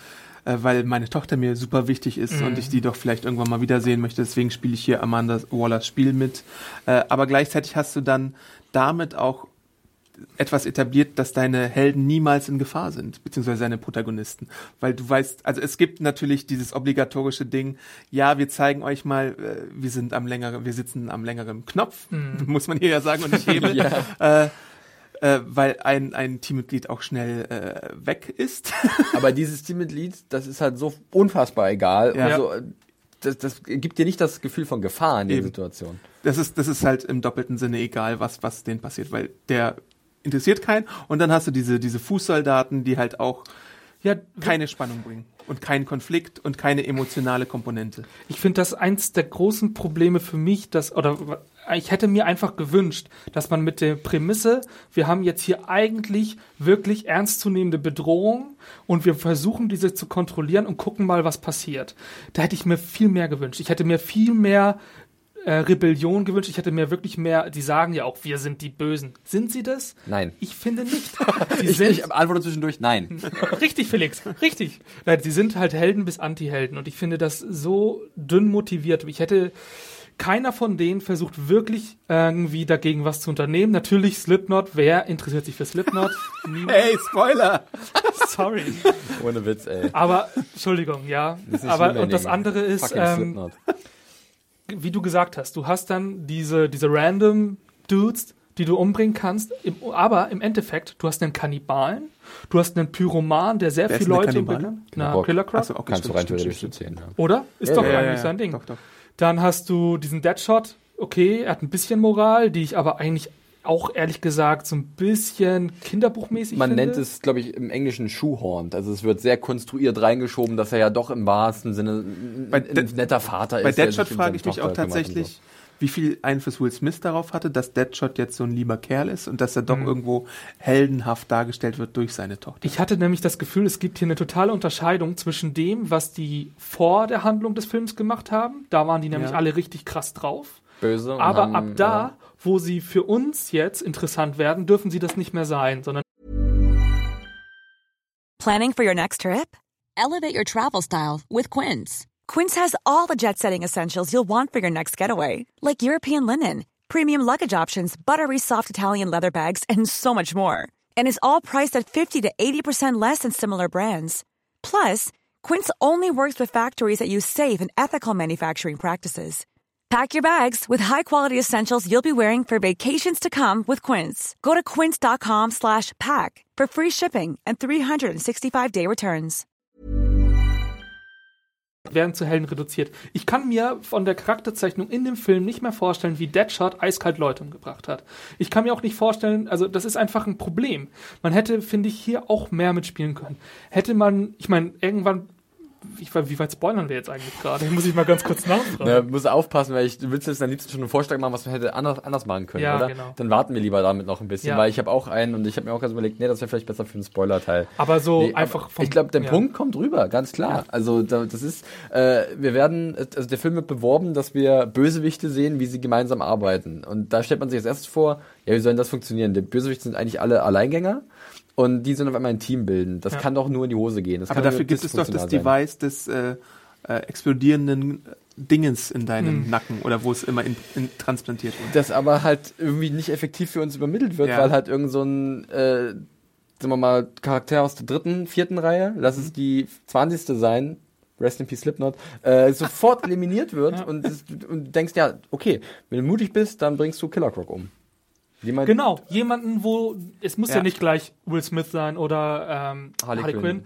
äh, äh, weil meine Tochter mir super wichtig ist und ich die doch vielleicht irgendwann mal wiedersehen möchte. Deswegen spiele ich hier Amanda Wallers Spiel mit. Äh, aber gleichzeitig hast du dann damit auch etwas etabliert, dass deine Helden niemals in Gefahr sind, beziehungsweise seine Protagonisten. Weil du weißt, also es gibt natürlich dieses obligatorische Ding, ja, wir zeigen euch mal, äh, wir sind am längeren, wir sitzen am längeren Knopf, muss man hier ja sagen, und nicht Hebel. äh, äh, weil ein, ein Teammitglied auch schnell äh, weg ist. Aber dieses Teammitglied, das ist halt so unfassbar egal. Ja. Also, äh, das, das gibt dir nicht das Gefühl von Gefahr in der Eben. Situation. Das ist, das ist halt im doppelten Sinne egal, was, was denen passiert, weil der interessiert keinen. Und dann hast du diese, diese Fußsoldaten, die halt auch Ja, keine Spannung bringen und keinen Konflikt und keine emotionale Komponente. Ich finde das eins der großen Probleme für mich, dass, oder ich hätte mir einfach gewünscht, dass man mit der Prämisse, wir haben jetzt hier eigentlich wirklich ernstzunehmende Bedrohung und wir versuchen diese zu kontrollieren und gucken mal, was passiert. Da hätte ich mir viel mehr gewünscht. Ich hätte mir viel mehr äh, Rebellion gewünscht. Ich hätte mir wirklich mehr, die sagen ja auch, wir sind die Bösen. Sind sie das? Nein. Ich finde nicht. Sie Ich, sind ich antworte zwischendurch, nein. Richtig, Felix, richtig. Nein, sie sind halt Helden bis Anti-Helden und ich finde das so dünn motiviert. Ich hätte keiner von denen versucht wirklich irgendwie dagegen was zu unternehmen. Natürlich Slipknot. Wer interessiert sich für Slipknot? Niemand. Hey, Spoiler! Sorry. Ohne Witz, ey. Aber Entschuldigung, ja. Das ist nicht Aber und das andere ist, ähm, Slipknot. Wie du gesagt hast, du hast dann diese, diese random Dudes, die du umbringen kannst, im, aber im Endeffekt, du hast einen Kannibalen, du hast einen Pyroman, der sehr Wer viele Leute umbringt. Na. Killer Croc. Achso, okay, Kannst du rein theoretisch stimmt, zu zählen, ja. Oder? Ist Ja, doch ja, eigentlich sein Ding. Doch, doch. Dann hast du diesen Deadshot. Okay, er hat ein bisschen Moral, die ich aber eigentlich auch ehrlich gesagt so ein bisschen kinderbuchmäßig Man finde. nennt es, glaube ich, im Englischen Shoehorned. Also es wird sehr konstruiert reingeschoben, dass er ja doch im wahrsten Sinne ein, Bei ein netter Vater Bei ist. der Deadshot frage ich mich auch tatsächlich, wie viel Einfluss Will Smith darauf hatte, dass Deadshot jetzt so ein lieber Kerl ist und dass er doch irgendwo heldenhaft dargestellt wird durch seine Tochter. Ich hatte nämlich das Gefühl, es gibt hier eine totale Unterscheidung zwischen dem, was die vor der Handlung des Films gemacht haben. Da waren die nämlich Ja. alle richtig krass drauf. so. Böse. und Aber haben, ab da, ja. Wo sie für uns jetzt interessant werden, dürfen sie das nicht mehr sein, sondern Planning for your next trip? Elevate your travel style with Quince. Quince has all the jet setting essentials you'll want for your next getaway, like European linen, premium luggage options, buttery soft Italian leather bags, and so much more. And is all priced at 50 to 80% less than similar brands. Plus, Quince only works with factories that use safe and ethical manufacturing practices. Pack your bags with high-quality essentials you'll be wearing for vacations to come with Quince. Go to quince.com slash pack for free shipping and 365-day returns. werden zu Helden reduziert. Ich kann mir von der Charakterzeichnung in dem Film nicht mehr vorstellen, wie Deadshot eiskalt Leute umgebracht hat. Ich kann mir auch nicht vorstellen, also das ist einfach ein Problem. Man hätte, finde ich, hier auch mehr mitspielen können. Hätte man, ich meine, irgendwann wie, wie weit spoilern wir jetzt eigentlich gerade? Muss ich mal ganz kurz nachfragen. Ja, muss aufpassen, weil ich du willst jetzt am liebsten schon einen Vorschlag machen, was man hätte anders, anders machen können, Ja, oder? genau. Dann warten wir lieber damit noch ein bisschen, Ja. weil ich habe auch einen und ich habe mir auch ganz überlegt, nee, das wäre vielleicht besser für einen Spoiler-Teil. Aber so Nee, einfach aber vom. Ich glaube, der ja. Punkt kommt rüber, ganz klar. Also da, das ist, äh, wir werden, also der Film wird beworben, dass wir Bösewichte sehen, wie sie gemeinsam arbeiten. Und da stellt man sich als erstes vor, ja, wie soll denn das funktionieren? Die Bösewichte sind eigentlich alle Alleingänger und die sollen auf einmal ein Team bilden. Das Ja. kann doch nur in die Hose gehen. Das Aber kann dafür gibt es doch das sein. Device des äh, äh, explodierenden Dingens in deinem Hm. Nacken oder wo es immer in, in, transplantiert wird. das aber halt irgendwie nicht effektiv für uns übermittelt wird, Ja. weil halt irgend so ein, äh, sagen wir mal, Charakter aus der dritten, vierten Reihe, lass es die 20. sein, Rest in Peace Slipknot, äh, sofort eliminiert wird und, das, und du denkst, ja, okay, wenn du mutig bist, dann bringst du Killer Croc um. Jemand, Genau, jemanden, wo es muss ja, Ja. nicht gleich Will Smith sein oder ähm, Harley Harley, Quinn. Quinn.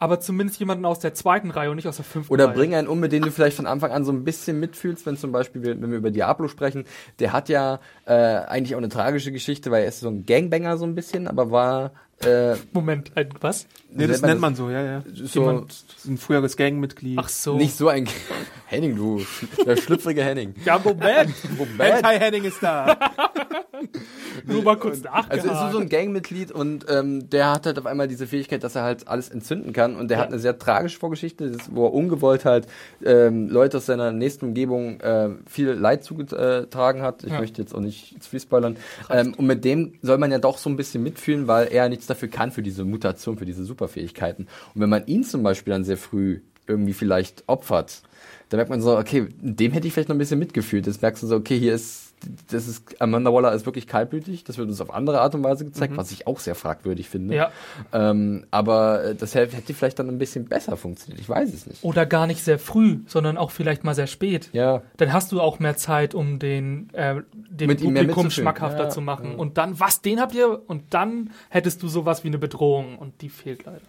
aber zumindest jemanden aus der zweiten Reihe und nicht aus der fünften Oder Reihe. bring einen um, mit dem du vielleicht von Anfang an so ein bisschen mitfühlst, wenn zum Beispiel, wenn wir über Diablo sprechen, der hat ja äh, eigentlich auch eine tragische Geschichte, weil er ist so ein Gangbanger so ein bisschen, aber war äh, Moment, ein, was? Nee, das nennt man so, ja, ja. so Das ist ein früheres Gangmitglied. Ach so. nicht so ein Henning, du, der schlüpfrige Henning. Ja, Moment, Moment. Anti-Henning ist da. nur mal kurz Also nachgehakt. es ist so ein Gangmitglied und ähm, der hat halt auf einmal diese Fähigkeit, dass er halt alles entzünden kann und der Ja. hat eine sehr tragische Vorgeschichte, das- wo er ungewollt halt ähm, Leute aus seiner nächsten Umgebung äh, viel Leid zugetragen hat. Ich Ja. möchte jetzt auch nicht zu viel spoilern. Ähm, und mit dem soll man ja doch so ein bisschen mitfühlen, weil er nichts dafür kann für diese Mutation, für diese Superfähigkeiten. Und wenn man ihn zum Beispiel dann sehr früh irgendwie vielleicht opfert, da merkt man so, okay, dem hätte ich vielleicht noch ein bisschen mitgefühlt. Jetzt merkst du so, okay, hier ist, das ist, Amanda Waller ist wirklich kaltblütig. Das wird uns auf andere Art und Weise gezeigt, was ich auch sehr fragwürdig finde. Ja. Ähm, aber äh, das hätte vielleicht dann ein bisschen besser funktioniert. Ich weiß es nicht. Oder gar nicht sehr früh, sondern auch vielleicht mal sehr spät. Ja. Dann hast du auch mehr Zeit, um den äh, dem Mit Publikum schmackhafter Ja, zu machen. ja. Und dann, was, den habt ihr? Und dann hättest du sowas wie eine Bedrohung. Und die fehlt leider.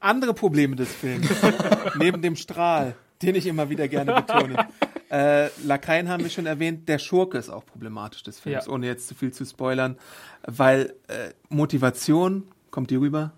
Andere Probleme des Films. Neben dem Strahl, den ich immer wieder gerne betone. Äh, Lakaien haben wir schon erwähnt, der Schurke ist auch problematisch des Films, Ja. ohne jetzt zu viel zu spoilern. Weil äh, Motivation, kommt die rüber?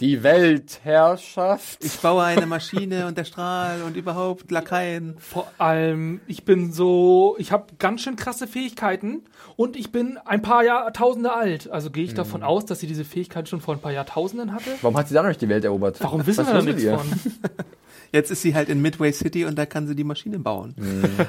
Die Weltherrschaft. Ich baue eine Maschine und der Strahl und überhaupt Lakaien. Vor allem, ich bin so, ich habe ganz schön krasse Fähigkeiten und ich bin ein paar Jahrtausende alt. Also gehe ich Mhm. davon aus, dass sie diese Fähigkeit schon vor ein paar Jahrtausenden hatte? Warum hat sie da noch nicht die Welt erobert? Warum wissen Was wir da wusstet nichts ihr? von? Jetzt ist sie halt in Midway City und da kann sie die Maschine bauen.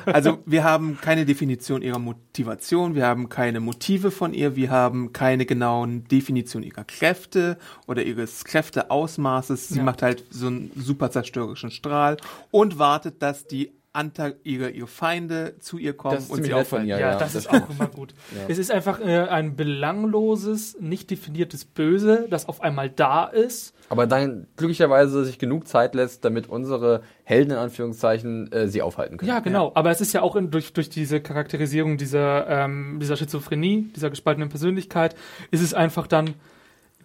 Also wir haben keine Definition ihrer Motivation, wir haben keine Motive von ihr, wir haben keine genauen Definition ihrer Kräfte oder ihres Kräfteausmaßes. Sie Ja. macht halt so einen super zerstörerischen Strahl und wartet, dass die Anta ihre, ihre Feinde zu ihr kommen und sie aufhalten. ihr, Ja, ja, das, das ist auch immer gut. Es ist einfach äh, ein belangloses, nicht definiertes Böse, das auf einmal da ist. Aber dann glücklicherweise sich genug Zeit lässt, damit unsere Helden in Anführungszeichen äh, sie aufhalten können. Ja, genau. Aber es ist ja auch in, durch, durch diese Charakterisierung dieser, ähm, dieser Schizophrenie, dieser gespaltenen Persönlichkeit, ist es einfach dann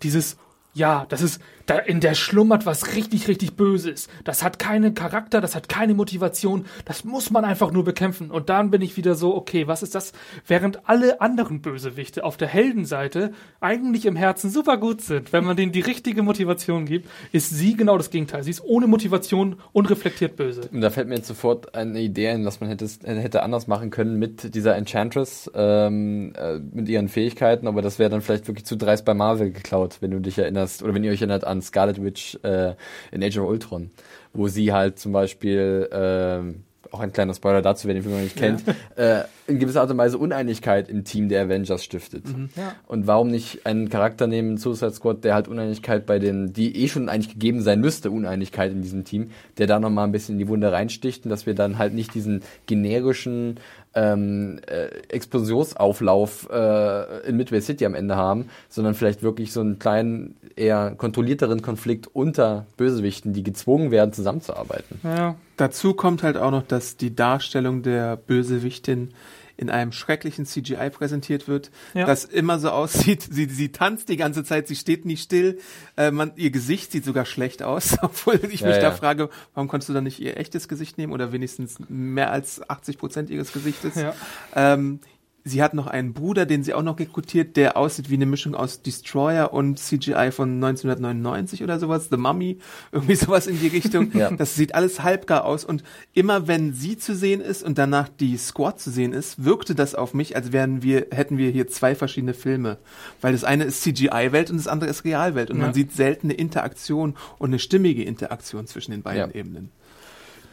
dieses, ja, das ist, da in der schlummert was richtig, richtig Böses. Das hat keinen Charakter, das hat keine Motivation, das muss man einfach nur bekämpfen. Und dann bin ich wieder so, okay, was ist das? Während alle anderen Bösewichte auf der Heldenseite eigentlich im Herzen super gut sind, wenn man denen die richtige Motivation gibt, ist sie genau das Gegenteil. Sie ist ohne Motivation unreflektiert böse. Da fällt mir jetzt sofort eine Idee ein, was man hätte, hätte anders machen können mit dieser Enchantress, ähm, äh, mit ihren Fähigkeiten, aber das wäre dann vielleicht wirklich zu dreist bei Marvel geklaut, wenn du dich erinnerst, oder wenn ihr euch erinnert an Scarlet Witch äh, in Age of Ultron, wo sie halt zum Beispiel, ähm, auch ein kleiner Spoiler dazu, wer den Film noch nicht kennt, äh, in gewisser Art und Weise Uneinigkeit im Team der Avengers stiftet. Ja. Und warum nicht einen Charakter nehmen, Suicide Squad, der halt Uneinigkeit bei den, die eh schon eigentlich gegeben sein müsste, Uneinigkeit in diesem Team, der da nochmal ein bisschen in die Wunde reinsticht und dass wir dann halt nicht diesen generischen ähm, äh, Explosionsauflauf äh, in Midway City am Ende haben, sondern vielleicht wirklich so einen kleinen, eher kontrollierteren Konflikt unter Bösewichten, die gezwungen werden, zusammenzuarbeiten. Ja. Dazu kommt halt auch noch, dass die Darstellung der Bösewichtin in einem schrecklichen CGI präsentiert wird, Ja. das immer so aussieht, sie, sie tanzt die ganze Zeit, sie steht nicht still, äh, man, ihr Gesicht sieht sogar schlecht aus, obwohl ich Ja, mich da ja. frage, warum konntest du dann nicht ihr echtes Gesicht nehmen oder wenigstens mehr als 80 Prozent ihres Gesichtes? Ja. Ähm, sie hat noch einen Bruder, den sie auch noch rekrutiert, der aussieht wie eine Mischung aus Destroyer und CGI von 1999 oder sowas, The Mummy, irgendwie sowas in die Richtung. Ja. Das sieht alles halbgar aus und immer wenn sie zu sehen ist und danach die Squad zu sehen ist, wirkte das auf mich, als wären wir, hätten wir hier zwei verschiedene Filme. Weil das eine ist CGI-Welt und das andere ist Realwelt und Ja. man sieht selten eine Interaktion und eine stimmige Interaktion zwischen den beiden Ja. Ebenen.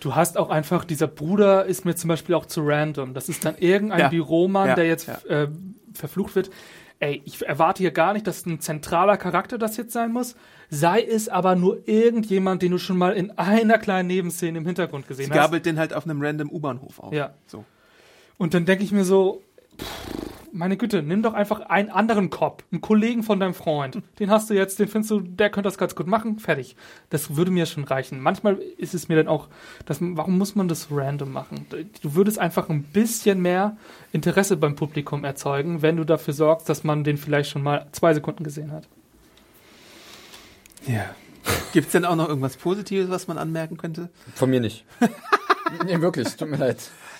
Du hast auch einfach, dieser Bruder ist mir zum Beispiel auch zu random. Das ist dann irgendein Ja. Büromann, Ja, der jetzt ja. äh, verflucht wird. Ey, ich erwarte hier gar nicht, dass ein zentraler Charakter das jetzt sein muss. Sei es aber nur irgendjemand, den du schon mal in einer kleinen Nebenszene im Hintergrund gesehen Sie hast. gabelt den halt auf einem random U-Bahnhof auf. Ja. So. Und dann denke ich mir so, meine Güte, nimm doch einfach einen anderen Cop, einen Kollegen von deinem Freund. Den hast du jetzt, den findest du, der könnte das ganz gut machen, fertig. Das würde mir schon reichen. Manchmal ist es mir dann auch, das, warum muss man das random machen? Du würdest einfach ein bisschen mehr Interesse beim Publikum erzeugen, wenn du dafür sorgst, dass man den vielleicht schon mal zwei Sekunden gesehen hat. Ja. Gibt es denn auch noch irgendwas Positives, was man anmerken könnte? Von mir nicht. nee, wirklich, tut mir leid.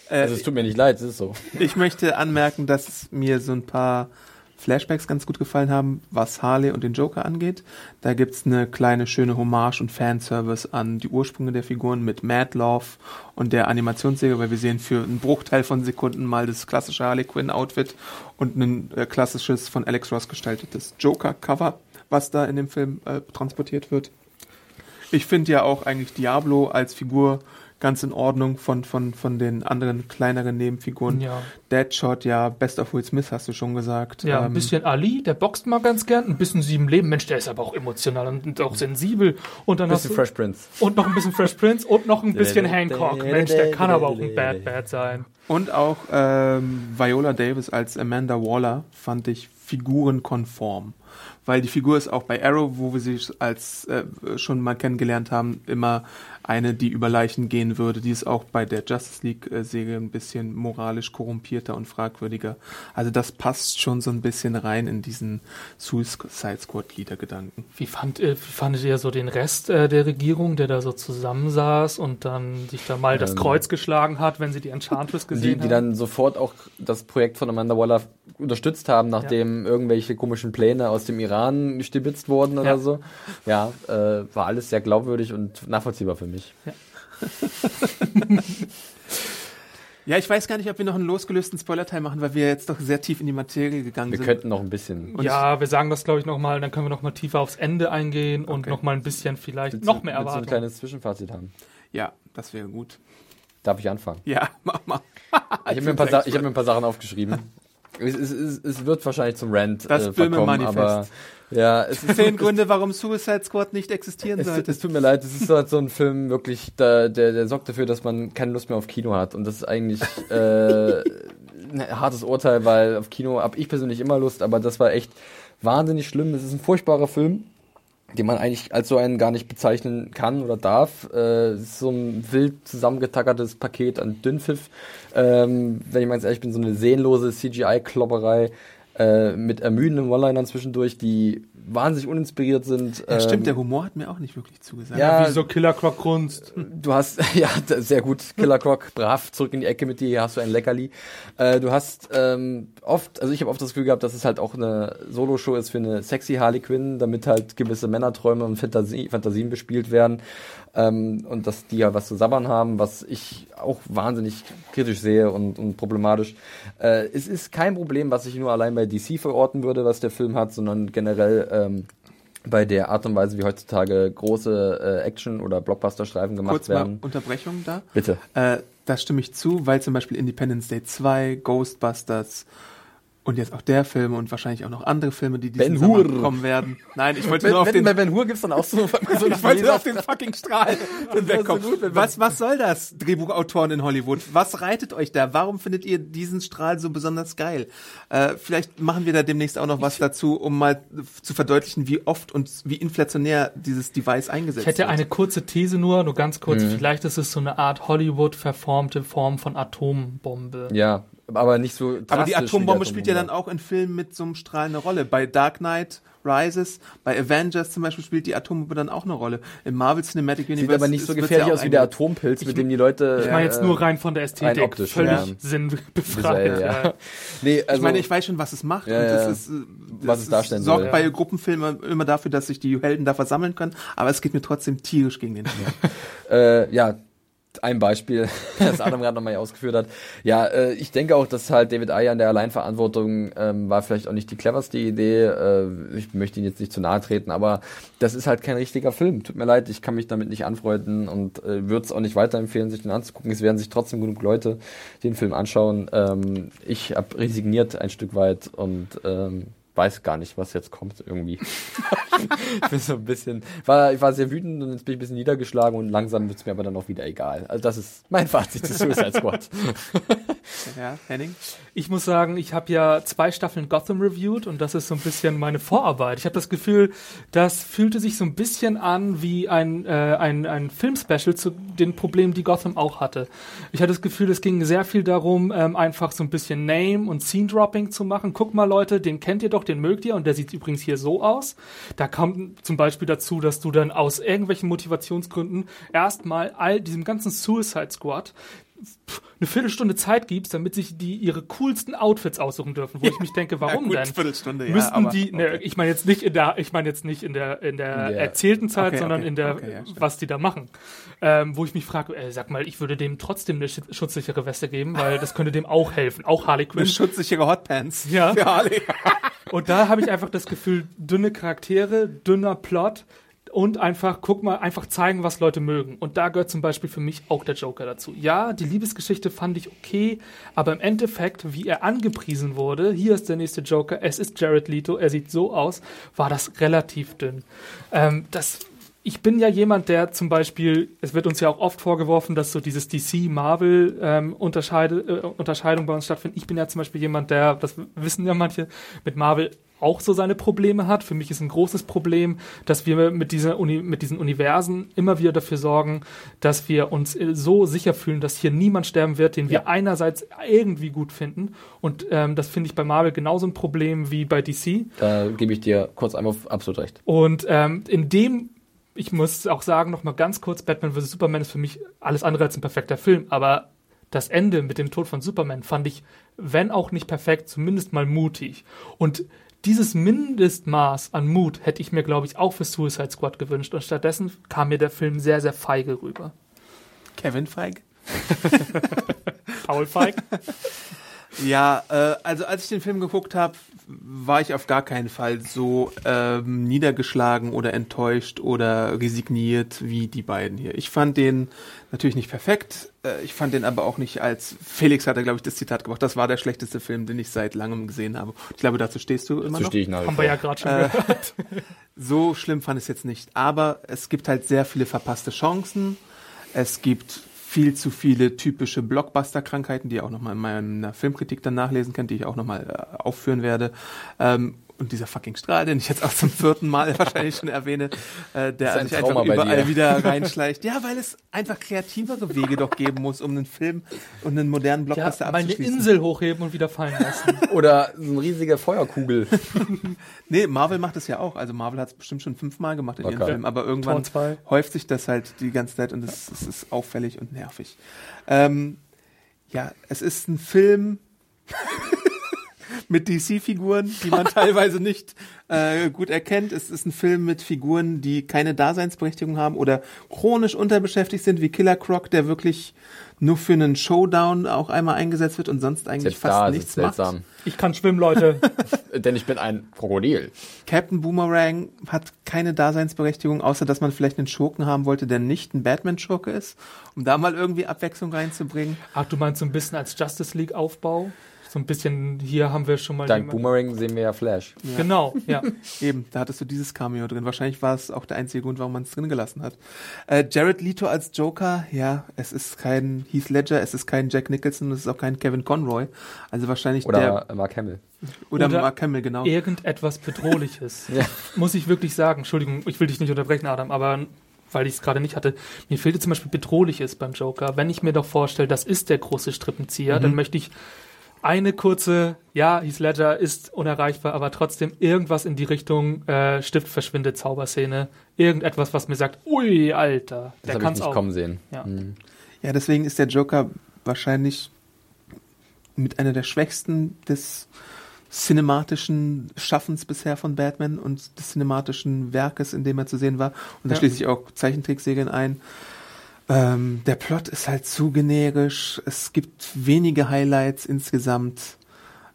Äh, Also es tut mir nicht leid, es ist so. Ich möchte anmerken, dass mir so ein paar Flashbacks ganz gut gefallen haben, was Harley und den Joker angeht. Da gibt's eine kleine schöne Hommage und Fanservice an die Ursprünge der Figuren mit Mad Love und der Animationsserie, weil wir sehen für einen Bruchteil von Sekunden mal das klassische Harley Quinn Outfit und ein äh, klassisches von Alex Ross gestaltetes Joker Cover, was da in dem Film äh, transportiert wird. Ich finde ja auch eigentlich Diablo als Figur ganz in Ordnung von, von, von den anderen kleineren Nebenfiguren. Ja. Deadshot, ja, Best of Will Smith hast du schon gesagt. Ja, ein Ähm, bisschen Ali, der boxt mal ganz gern, ein bisschen sieben Leben. Mensch, der ist aber auch emotional und auch sensibel. Und dann Bisschen hast du, Fresh Prince. Und noch ein bisschen Fresh Prince und noch ein bisschen Hancock. Mensch, der kann aber auch ein Bad Bad sein. Und auch ähm, Viola Davis als Amanda Waller fand ich figurenkonform. Weil die Figur ist auch bei Arrow, wo wir sie als äh, schon mal kennengelernt haben, immer eine, die über Leichen gehen würde. Die ist auch bei der Justice League-Serie ein bisschen moralisch korrumpierter und fragwürdiger. Also das passt schon so ein bisschen rein in diesen Suicide Squad-Liedergedanken. Wie, fand, äh, wie fandet ihr so den Rest äh, der Regierung, der da so zusammensaß und dann sich da mal das Ähm, Kreuz geschlagen hat, wenn sie die Enchantress Die, gesehen die haben? dann sofort auch das Projekt von Amanda Waller unterstützt haben, nachdem irgendwelche komischen Pläne aus dem Iran stibitzt wurden oder Ja. so. Ja, äh, war alles sehr glaubwürdig und nachvollziehbar für mich. Ja, ich weiß gar nicht, ob wir noch einen losgelösten Spoiler-Teil machen, weil wir jetzt doch sehr tief in die Materie gegangen Wir sind. könnten noch ein bisschen. ja, wir sagen das, glaube ich, nochmal, dann können wir nochmal tiefer aufs Ende eingehen und Okay. nochmal ein bisschen vielleicht Willst noch mehr du ein erwarten. kleines Zwischenfazit haben. Ja, das wäre gut. Darf ich anfangen? Ja, mach mal. Ich habe mir, hab mir ein paar Sachen aufgeschrieben. es, es, es, wird wahrscheinlich zum Rant Das äh, verkommen, Böhme-Manifest. aber ja, es ist Zehn Gründe, warum Suicide Squad nicht existieren Es, sollte. es tut mir leid, es ist halt so ein Film wirklich, da, der, der sorgt dafür, dass man keine Lust mehr auf Kino hat. Und das ist eigentlich äh, ein hartes Urteil, weil auf Kino habe ich persönlich immer Lust, aber das war echt wahnsinnig schlimm. Es ist ein furchtbarer Film, den man eigentlich als so einen gar nicht bezeichnen kann oder darf. Äh, so ein wild zusammengetackertes Paket an Dünnpfiff. Ähm, wenn ich mal ehrlich bin, so eine sehnlose CGI-Klopperei äh, mit ermüdenden One-Linern zwischendurch, die wahnsinnig uninspiriert sind. ja, stimmt, Ähm, der Humor hat mir auch nicht wirklich zugesagt. Ja, Wie so Killer Croc Kunst. Du hast, ja, sehr gut, Killer Croc, brav, zurück in die Ecke mit dir, hier hast du ein Leckerli. Äh, du hast ähm, oft, also ich habe oft das Gefühl gehabt, dass es halt auch eine Solo-Show ist für eine sexy Harley Quinn, damit halt gewisse Männerträume und Fantasie, Fantasien bespielt werden ähm, und dass die ja was zu sabbern haben, was ich auch wahnsinnig kritisch sehe und, und problematisch. Äh, es ist kein Problem, was ich nur allein bei DC verorten würde, was der Film hat, sondern generell ähm, bei der Art und Weise, wie heutzutage große äh, Action- oder Blockbuster-Streifen gemacht Kurz mal werden. Unterbrechung da. Bitte. Äh, da stimme ich zu, weil zum Beispiel Independence Day 2, Ghostbusters und jetzt auch der Film und wahrscheinlich auch noch andere Filme, die diesen Ben Sommer Hur. kommen werden. Nein, ich wollte Wenn, nur auf wenn, den, bei Ben Hur gibt's dann auch so, so ich wollte nur auf den fucking Strahl wegkommen. so was, was soll das, Drehbuchautoren in Hollywood? Was reitet euch da? Warum findet ihr diesen Strahl so besonders geil? Äh, vielleicht machen wir da demnächst auch noch was dazu, um mal zu verdeutlichen, wie oft und wie inflationär dieses Device eingesetzt Ich hätte wird. eine kurze These nur, nur ganz kurz. Mhm. Vielleicht ist es so eine Art Hollywood verformte Form von Atombombe. Ja, aber nicht so Aber die Atombombe spielt ja dann auch in Filmen mit so einem Strahl eine Rolle. Bei Dark Knight Rises, bei Avengers zum Beispiel spielt die Atombombe dann auch eine Rolle. Im Marvel Cinematic Universe Sieht aber nicht so ist- gefährlich ja aus wie der Atompilz, mit dem die Leute. Ich meine jetzt äh, nur rein von der Ästhetik. optisch, völlig ja. sinnbefreit. ja. ja. Nee, also, ich meine, ich weiß schon, was es macht. Ja, und das ist, äh, das Was es darstellen sorgt soll, bei. Gruppenfilmen immer dafür, dass sich die Helden da versammeln können. Aber es geht mir trotzdem tierisch gegen den Film. äh, ja, ein Beispiel, das Adam gerade nochmal ausgeführt hat. Ja, äh, ich denke auch, dass halt David Ayer in der Alleinverantwortung ähm, war vielleicht auch nicht die cleverste Idee. Äh, ich möchte ihn jetzt nicht zu nahe treten, aber das ist halt kein richtiger Film. Tut mir leid, ich kann mich damit nicht anfreunden und äh, würde es auch nicht weiterempfehlen, sich den anzugucken. Es werden sich trotzdem genug Leute den Film anschauen. Ähm, ich habe resigniert ein Stück weit und ähm, weiß gar nicht, was jetzt kommt irgendwie. ich bin so ein bisschen, war, ich war sehr wütend und jetzt bin ich ein bisschen niedergeschlagen und langsam wird es mir aber dann auch wieder egal. Also das ist mein Fazit zu Suicide Squad. ja, Henning? Ich muss sagen, ich habe ja zwei Staffeln Gotham reviewed und das ist so ein bisschen meine Vorarbeit. Ich habe das Gefühl, das fühlte sich so ein bisschen an wie ein, äh, ein, ein Filmspecial zu den Problemen, die Gotham auch hatte. Ich hatte das Gefühl, es ging sehr viel darum, ähm, einfach so ein bisschen Name- und Scene-Dropping zu machen. Guck mal, Leute, den kennt ihr doch, den mögt ihr und der sieht übrigens hier so aus. Da kommt zum Beispiel dazu, dass du dann aus irgendwelchen Motivationsgründen erstmal all diesem ganzen Suicide Squad eine Viertelstunde Zeit gibst, damit sich die ihre coolsten Outfits aussuchen dürfen, wo ich mich denke, warum gut, denn? Viertelstunde, ja, Müssten aber- die, ne, ich meine jetzt nicht in der, ich meine jetzt nicht in der in der der- erzählten Zeit, Okay, sondern okay, in der, ja, was die da machen. Ähm, wo ich mich frage, äh, sag mal, ich würde dem trotzdem eine sch- schutzsichere Weste geben, weil das könnte dem auch helfen, auch Harley Quinn. Eine schutzsichere Hotpants. Ja. Für Harley. Und da habe ich einfach das Gefühl, dünne Charaktere, dünner Plot und einfach, guck mal, einfach zeigen, was Leute mögen. Und da gehört zum Beispiel für mich auch der Joker dazu. Ja, die Liebesgeschichte fand ich okay, aber im Endeffekt, wie er angepriesen wurde, hier ist der nächste Joker, es ist Jared Leto, er sieht so aus, war das relativ dünn. Ähm, das ich bin ja jemand, der zum Beispiel, es wird uns ja auch oft vorgeworfen, dass so dieses DC-Marvel ähm, äh, Unterscheidung bei uns stattfindet. Ich bin ja zum Beispiel jemand, der, das wissen ja manche, mit Marvel auch so seine Probleme hat. Für mich ist ein großes Problem, dass wir mit, dieser Uni, mit diesen Universen immer wieder dafür sorgen, dass wir uns so sicher fühlen, dass hier niemand sterben wird, den wir Ja. einerseits irgendwie gut finden. Und ähm, das finde ich bei Marvel genauso ein Problem wie bei DC. Da gebe ich dir kurz einmal absolut recht. Und ähm, in dem, ich muss auch sagen, noch mal ganz kurz, Batman vs. Superman ist für mich alles andere als ein perfekter Film, aber das Ende mit dem Tod von Superman fand ich, wenn auch nicht perfekt, zumindest mal mutig. Und dieses Mindestmaß an Mut hätte ich mir, glaube ich, auch für Suicide Squad gewünscht. Und stattdessen kam mir der Film sehr, sehr feige rüber. Kevin Feige? Paul Feig? Ja, äh, also als ich den Film geguckt habe, war ich auf gar keinen Fall so ähm, niedergeschlagen oder enttäuscht oder resigniert wie die beiden hier. Ich fand den natürlich nicht perfekt. Äh, ich fand den aber auch nicht als Felix hat er glaube ich das Zitat gemacht. Das war der schlechteste Film, den ich seit langem gesehen habe. Ich glaube, dazu stehst du immer So noch. stehe ich nach wie Haben vor. wir ja gerade schon Äh, gehört. So schlimm fand ich es jetzt nicht. Aber es gibt halt sehr viele verpasste Chancen. Es gibt viel zu viele typische Blockbuster-Krankheiten, die ihr auch nochmal in meiner Filmkritik dann nachlesen könnt, die ich auch nochmal äh, aufführen werde. Ähm, und dieser fucking Strahl, den ich jetzt auch zum vierten Mal wahrscheinlich schon erwähne, äh, der ein sich einfach Trauma überall wieder reinschleicht. Ja, weil es einfach kreativere Wege doch geben muss, um einen Film und einen modernen Ja, Blockbuster mal eine abzuschließen. Insel hochheben und wieder fallen lassen. Oder so eine riesige Feuerkugel. Nee, Marvel macht es ja auch. Also Marvel hat es bestimmt schon fünfmal gemacht in ihren Okay. Filmen, aber irgendwann häuft sich das halt die ganze Zeit und es, es ist auffällig und nervig. Ähm, ja, es ist ein Film mit DC-Figuren, die man teilweise nicht äh, gut erkennt. Es ist ein Film mit Figuren, die keine Daseinsberechtigung haben oder chronisch unterbeschäftigt sind, wie Killer Croc, der wirklich nur für einen Showdown auch einmal eingesetzt wird und sonst eigentlich Selbst fast da nichts seltsam. macht. Ich kann schwimmen, Leute. Denn ich bin ein Krokodil. Captain Boomerang hat keine Daseinsberechtigung, außer dass man vielleicht einen Schurken haben wollte, der nicht ein Batman-Schurke ist, um da mal irgendwie Abwechslung reinzubringen. Ach, du meinst so ein bisschen als Justice League Aufbau? So ein bisschen, hier haben wir schon mal. Dank jemanden- Boomerang sehen wir ja Flash. Genau, ja. Eben, da hattest du dieses Cameo drin. Wahrscheinlich war es auch der einzige Grund, warum man es drin gelassen hat. Äh, Jared Leto als Joker, ja, es ist kein Heath Ledger, es ist kein Jack Nicholson, es ist auch kein Kevin Conroy. Also wahrscheinlich Oder der Mark Hamill. oder, oder Mark Hamill, genau. Irgendetwas Bedrohliches. Ja. Muss ich wirklich sagen. Entschuldigung, ich will dich nicht unterbrechen, Adam, aber weil ich es gerade nicht hatte. Mir fehlte zum Beispiel Bedrohliches beim Joker. Wenn ich mir doch vorstelle, das ist der große Strippenzieher, Mhm. dann möchte ich eine kurze, ja, Heath Ledger ist unerreichbar, aber trotzdem irgendwas in die Richtung äh, Stift verschwindet Zauberszene. Irgendetwas, was mir sagt, ui, Alter, Das der habe ich kann's nicht auch. kommen sehen. Ja. Mhm. Ja, deswegen ist der Joker wahrscheinlich mit einer der schwächsten des cinematischen Schaffens bisher von Batman und des cinematischen Werkes, in dem er zu sehen war. Und da Ja. schließe ich auch Zeichentrickserien ein. Ähm, der Plot ist halt zu generisch. Es gibt wenige Highlights insgesamt.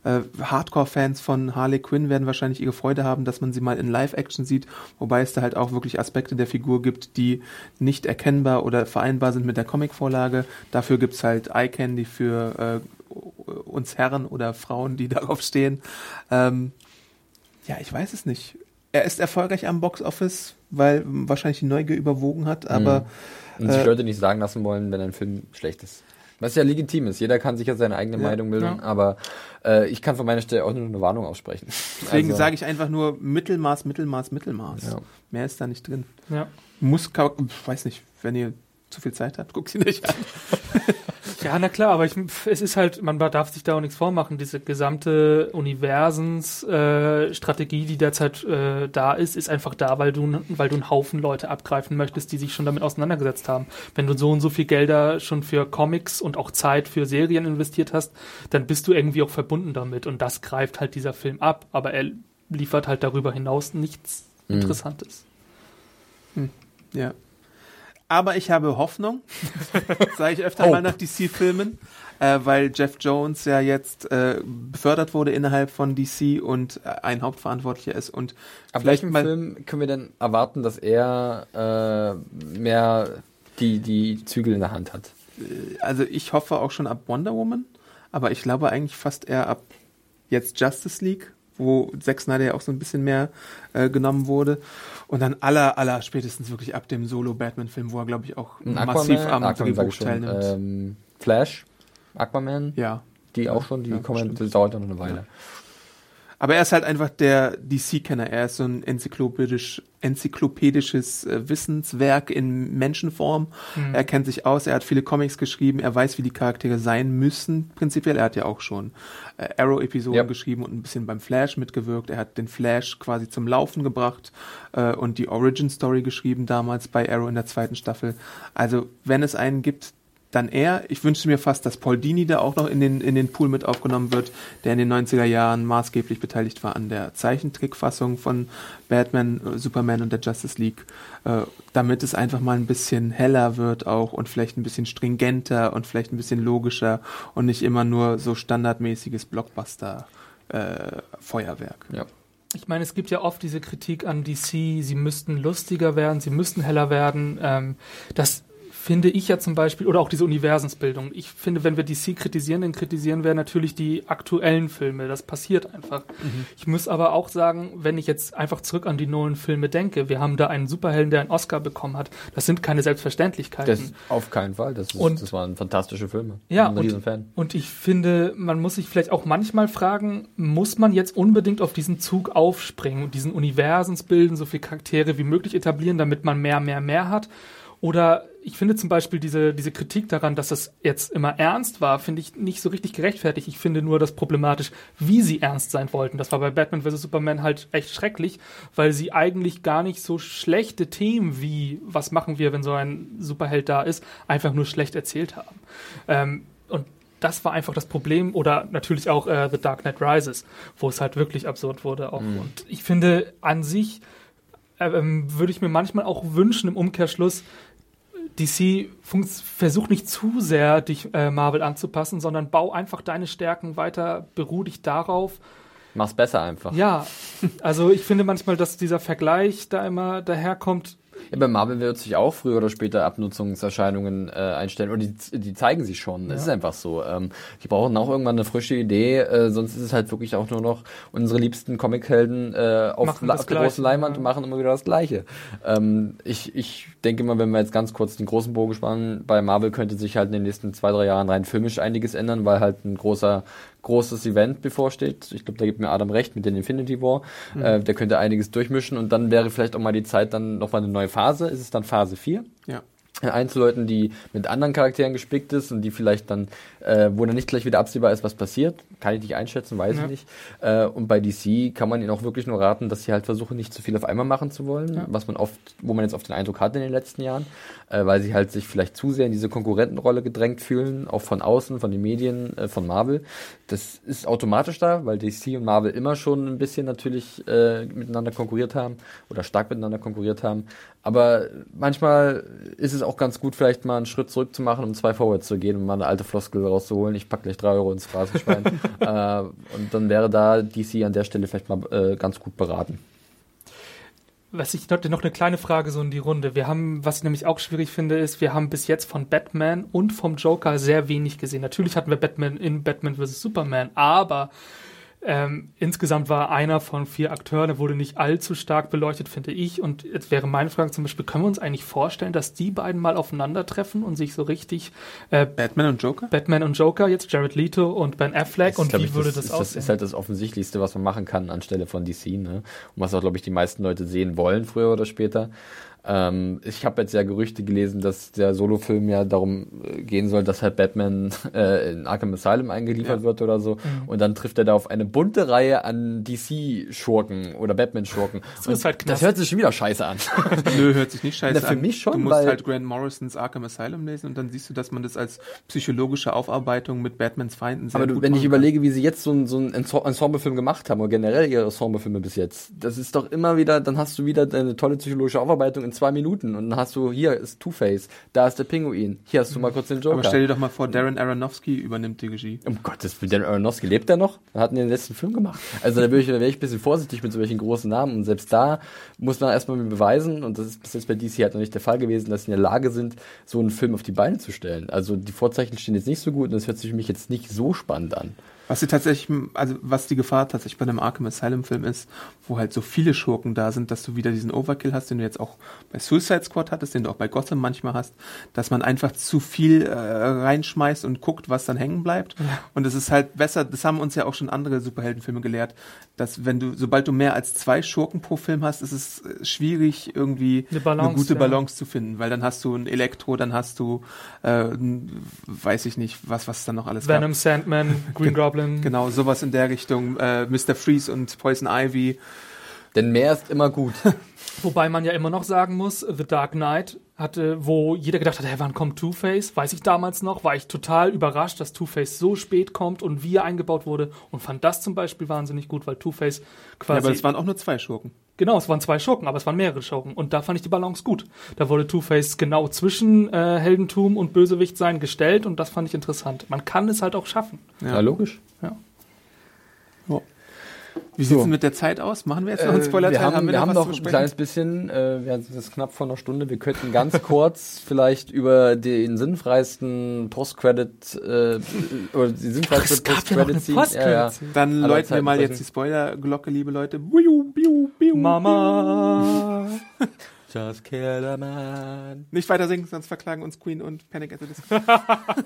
Äh, Hardcore-Fans von Harley Quinn werden wahrscheinlich ihre Freude haben, dass man sie mal in Live-Action sieht, wobei es da halt auch wirklich Aspekte der Figur gibt, die nicht erkennbar oder vereinbar sind mit der Comicvorlage. Dafür gibt's halt Eye Candy für äh, uns Herren oder Frauen, die darauf stehen. Ähm, ja, ich weiß es nicht. Er ist erfolgreich am Box Office, weil wahrscheinlich die Neugier überwogen hat, aber Und sich Äh, Leute nicht sagen lassen wollen, wenn ein Film schlecht ist. Was ja legitim ist. Jeder kann sich ja seine eigene Ja. Meinung bilden, Ja. aber äh, ich kann von meiner Stelle auch nur eine Warnung aussprechen. deswegen Also, sage ich einfach nur Mittelmaß, Mittelmaß, Mittelmaß. Ja. Mehr ist da nicht drin. Ja. Muss, weiß nicht, wenn ihr zu viel Zeit habt, guckt sie nicht an. Ja, na klar, aber ich, es ist halt, man darf sich da auch nichts vormachen. Diese gesamte Universensstrategie, äh, Strategie, die derzeit äh, da ist, ist einfach da, weil du, weil du einen Haufen Leute abgreifen möchtest, die sich schon damit auseinandergesetzt haben. Wenn du so und so viel Gelder schon für Comics und auch Zeit für Serien investiert hast, dann bist du irgendwie auch verbunden damit. Und das greift halt dieser Film ab. Aber er liefert halt darüber hinaus nichts Interessantes. Ja. Aber ich habe Hoffnung, sage ich öfter Hope. mal nach DC-Filmen, äh, weil Jeff Jones ja jetzt äh, befördert wurde innerhalb von DC und äh, ein Hauptverantwortlicher ist und Ab vielleicht welchem mal Film können wir denn erwarten, dass er äh, mehr die, die Zügel in der Hand hat? also ich hoffe auch schon ab Wonder Woman, aber ich glaube eigentlich fast eher ab jetzt Justice League, wo Zack Snyder ja auch so ein bisschen mehr äh, genommen wurde. Und dann aller, aller spätestens wirklich ab dem Solo-Batman-Film, wo er, glaube ich, auch Ein massiv am Aquaman Drehbuch teilnimmt. ähm, Flash, Aquaman, ja. die auch schon, die ja, kommen, dauert ja noch eine Weile. Aber er ist halt einfach der DC-Kenner. Er ist so ein enzyklopädisch, enzyklopädisches äh, Wissenswerk in Menschenform. Er kennt sich aus, er hat viele Comics geschrieben, er weiß, wie die Charaktere sein müssen. Prinzipiell, er hat ja auch schon äh, Arrow-Episoden Ja. geschrieben und ein bisschen beim Flash mitgewirkt. Er hat den Flash quasi zum Laufen gebracht äh, und die Origin-Story geschrieben damals bei Arrow in der zweiten Staffel. Also, wenn es einen gibt, dann er. Ich wünschte mir fast, dass Paul Dini da auch noch in den, in den Pool mit aufgenommen wird, der in den 90er Jahren maßgeblich beteiligt war an der Zeichentrickfassung von Batman, Superman und der Justice League, äh, damit es einfach mal ein bisschen heller wird auch und vielleicht ein bisschen stringenter und vielleicht ein bisschen logischer und nicht immer nur so standardmäßiges Blockbuster äh, Feuerwerk. Ja. Ich meine, es gibt ja oft diese Kritik an DC, sie müssten lustiger werden, sie müssten heller werden. Ähm, das finde ich ja zum Beispiel, oder auch diese Universensbildung. Ich finde, wenn wir DC kritisieren, dann kritisieren wir natürlich die aktuellen Filme. Das passiert einfach. Ich muss aber auch sagen, wenn ich jetzt einfach zurück an die neuen Filme denke, wir haben da einen Superhelden, der einen Oscar bekommen hat. Das sind keine Selbstverständlichkeiten. Das auf keinen Fall. Das, ist, Und- das waren fantastische Filme. Ja, ich bin ein Riesenfan. Und ich finde, man muss sich vielleicht auch manchmal fragen, muss man jetzt unbedingt auf diesen Zug aufspringen und diesen Universens bilden, so viele Charaktere wie möglich etablieren, damit man mehr, mehr, mehr hat? Oder ich finde zum Beispiel diese, diese Kritik daran, dass es jetzt immer ernst war, finde ich nicht so richtig gerechtfertigt. Ich finde nur das problematisch, wie sie ernst sein wollten. Das war bei Batman vs. Superman halt echt schrecklich, weil sie eigentlich gar nicht so schlechte Themen wie, was machen wir, wenn so ein Superheld da ist, einfach nur schlecht erzählt haben. Ähm, und das war einfach das Problem. Oder natürlich auch äh, The Dark Knight Rises, wo es halt wirklich absurd wurde. Auch. Und ich finde an sich ähm, würde ich mir manchmal auch wünschen im Umkehrschluss, DC versucht nicht zu sehr, dich äh, Marvel anzupassen, sondern bau einfach deine Stärken weiter, beruh dich darauf. Mach's besser einfach. Ja, also ich finde manchmal, dass dieser Vergleich da immer daherkommt. Ja, bei Marvel wird sich auch früher oder später Abnutzungserscheinungen äh, einstellen. Und die, die zeigen sich schon. Es ist einfach so. Ähm, die brauchen auch irgendwann eine frische Idee, äh, sonst ist es halt wirklich auch nur noch unsere liebsten Comichelden äh, auf, La- auf der großen Leinwand ja. machen immer wieder das Gleiche. Ähm, ich, ich denke mal, wenn wir jetzt ganz kurz den großen Bogen spannen, bei Marvel könnte sich halt in den nächsten zwei, drei Jahren rein filmisch einiges ändern, weil halt ein großer großes Event bevorsteht. Ich glaube, da gibt mir Adam recht mit den Infinity War. Äh, der könnte einiges durchmischen und dann wäre vielleicht auch mal die Zeit, dann nochmal eine neue Phase. Ist es dann Phase 4? Ja. Einzelleuten, die mit anderen Charakteren gespickt ist und die vielleicht dann, äh, wo dann nicht gleich wieder absehbar ist, was passiert. Kann ich nicht einschätzen, weiß Ja. ich nicht. Äh, und bei DC kann man ihnen auch wirklich nur raten, dass sie halt versuchen, nicht zu viel auf einmal machen zu wollen, Ja. was man oft, wo man jetzt oft den Eindruck hat in den letzten Jahren, äh, weil sie halt sich vielleicht zu sehr in diese Konkurrentenrolle gedrängt fühlen, auch von außen, von den Medien, äh, von Marvel. Das ist automatisch da, weil DC und Marvel immer schon ein bisschen natürlich äh, miteinander konkurriert haben oder stark miteinander konkurriert haben. Aber manchmal ist es auch ganz gut, vielleicht mal einen Schritt zurück zu machen, um zwei vorwärts zu gehen und mal eine alte Floskel rauszuholen. Ich pack gleich drei Euro ins Phrasenschwein. äh, und dann wäre da DC an der Stelle vielleicht mal äh, ganz gut beraten. Was ich noch, noch eine kleine Frage so in die Runde. Wir haben, was ich nämlich auch schwierig finde, ist, wir haben bis jetzt von Batman und vom Joker sehr wenig gesehen. Natürlich hatten wir Batman in Batman vs. Superman, aber ähm, insgesamt war einer von vier Akteuren, der wurde nicht allzu stark beleuchtet, finde ich. Und jetzt wäre meine Frage zum Beispiel, können wir uns eigentlich vorstellen, dass die beiden mal aufeinandertreffen und sich so richtig äh, Batman und Joker? Batman und Joker, jetzt Jared Leto und Ben Affleck, und glaub wie ich, würde das, das, ist, das aussehen? ist halt das Offensichtlichste, was man machen kann anstelle von DC, ne? Und was auch, glaube ich, die meisten Leute sehen wollen, früher oder später. Ähm, ich habe jetzt ja Gerüchte gelesen, dass der Solofilm ja darum äh, gehen soll, dass halt Batman äh, in Arkham Asylum eingeliefert Ja. wird oder so. Mhm. Und dann trifft er da auf eine bunte Reihe an DC-Schurken oder Batman-Schurken. Ist halt das hört sich schon wieder scheiße an. Nö, hört sich nicht scheiße Na, für an. mich schon, Du musst halt Grant Morrisons Arkham Asylum lesen und dann siehst du, dass man das als psychologische Aufarbeitung mit Batmans Feinden sehr Aber du, gut wenn ich überlege, wie sie jetzt so, ein- so einen Ense- Ensemblefilm gemacht haben, oder generell ihre Ensemblefilme bis jetzt, das ist doch immer wieder, dann hast du wieder eine tolle psychologische Aufarbeitung in zwei Minuten und dann hast du, hier ist Two-Face, da ist der Pinguin, hier hast du mal kurz den. Joker. Aber stell dir doch mal vor, Darren Aronofsky übernimmt die Regie. um Gottes Willen, Dan Aronofsky lebt der noch? Er hat den letzten Film gemacht. Also da wäre ich, da wär ich ein bisschen vorsichtig mit solchen großen Namen und selbst da muss man erstmal beweisen, und das ist bis jetzt bei DC halt noch nicht der Fall gewesen, dass sie in der Lage sind, so einen Film auf die Beine zu stellen. Also die Vorzeichen stehen jetzt nicht so gut und das hört sich für mich jetzt nicht so spannend an. Was sie tatsächlich, also was die Gefahr tatsächlich bei einem Arkham Asylum Film ist, wo halt so viele Schurken da sind, dass du wieder diesen Overkill hast, den du jetzt auch bei Suicide Squad hattest, den du auch bei Gotham manchmal hast, dass man einfach zu viel äh, reinschmeißt und guckt, was dann hängen bleibt. Und es ist halt besser, das haben uns ja auch schon andere Superheldenfilme gelehrt, dass wenn du, sobald du mehr als zwei Schurken pro Film hast, ist es äh, schwierig, irgendwie Eine Balance, gute ja. Balance zu finden, weil dann hast du ein Elektro, dann hast du, äh, weiß ich nicht, was, was dann noch alles gab. Venom, Sandman, Green Goblin. Genau, sowas in der Richtung. Äh, Mr. Freeze und Poison Ivy. Denn mehr ist immer gut. Wobei man ja immer noch sagen muss, The Dark Knight hatte, wo jeder gedacht hat, hey, wann kommt Two-Face? Weiß ich damals noch, war ich total überrascht, dass Two-Face so spät kommt und wie er eingebaut wurde und fand das zum Beispiel wahnsinnig gut, weil Two-Face Ja, quasi. aber es waren auch nur zwei Schurken. Genau, es waren zwei Schurken, aber es waren mehrere Schurken und da fand ich die Balance gut. Da wurde Two-Face genau zwischen äh, Heldentum und Bösewicht sein gestellt und das fand ich interessant. Man kann es halt auch schaffen. Ja, logisch. Ja. Wie So. sieht's denn mit der Zeit aus? Machen wir jetzt noch einen Äh, Spoiler-Teil? wir haben, wir noch haben noch ein kleines bisschen, äh, wir sind knapp vor einer Stunde. Wir könnten ganz kurz vielleicht über den sinnfreisten Post-Credit äh, oder die sinnfreiste Es gab ja noch eine Post-Credit-Scene. Post-Credit-Scene. Dann läuten wir Zeiten mal sprechen. jetzt die Spoiler-Glocke, liebe Leute. Biu, biu, biu, Mama. Just kill a man. Nicht weiter singen, sonst verklagen uns Queen und Panic at the Disco.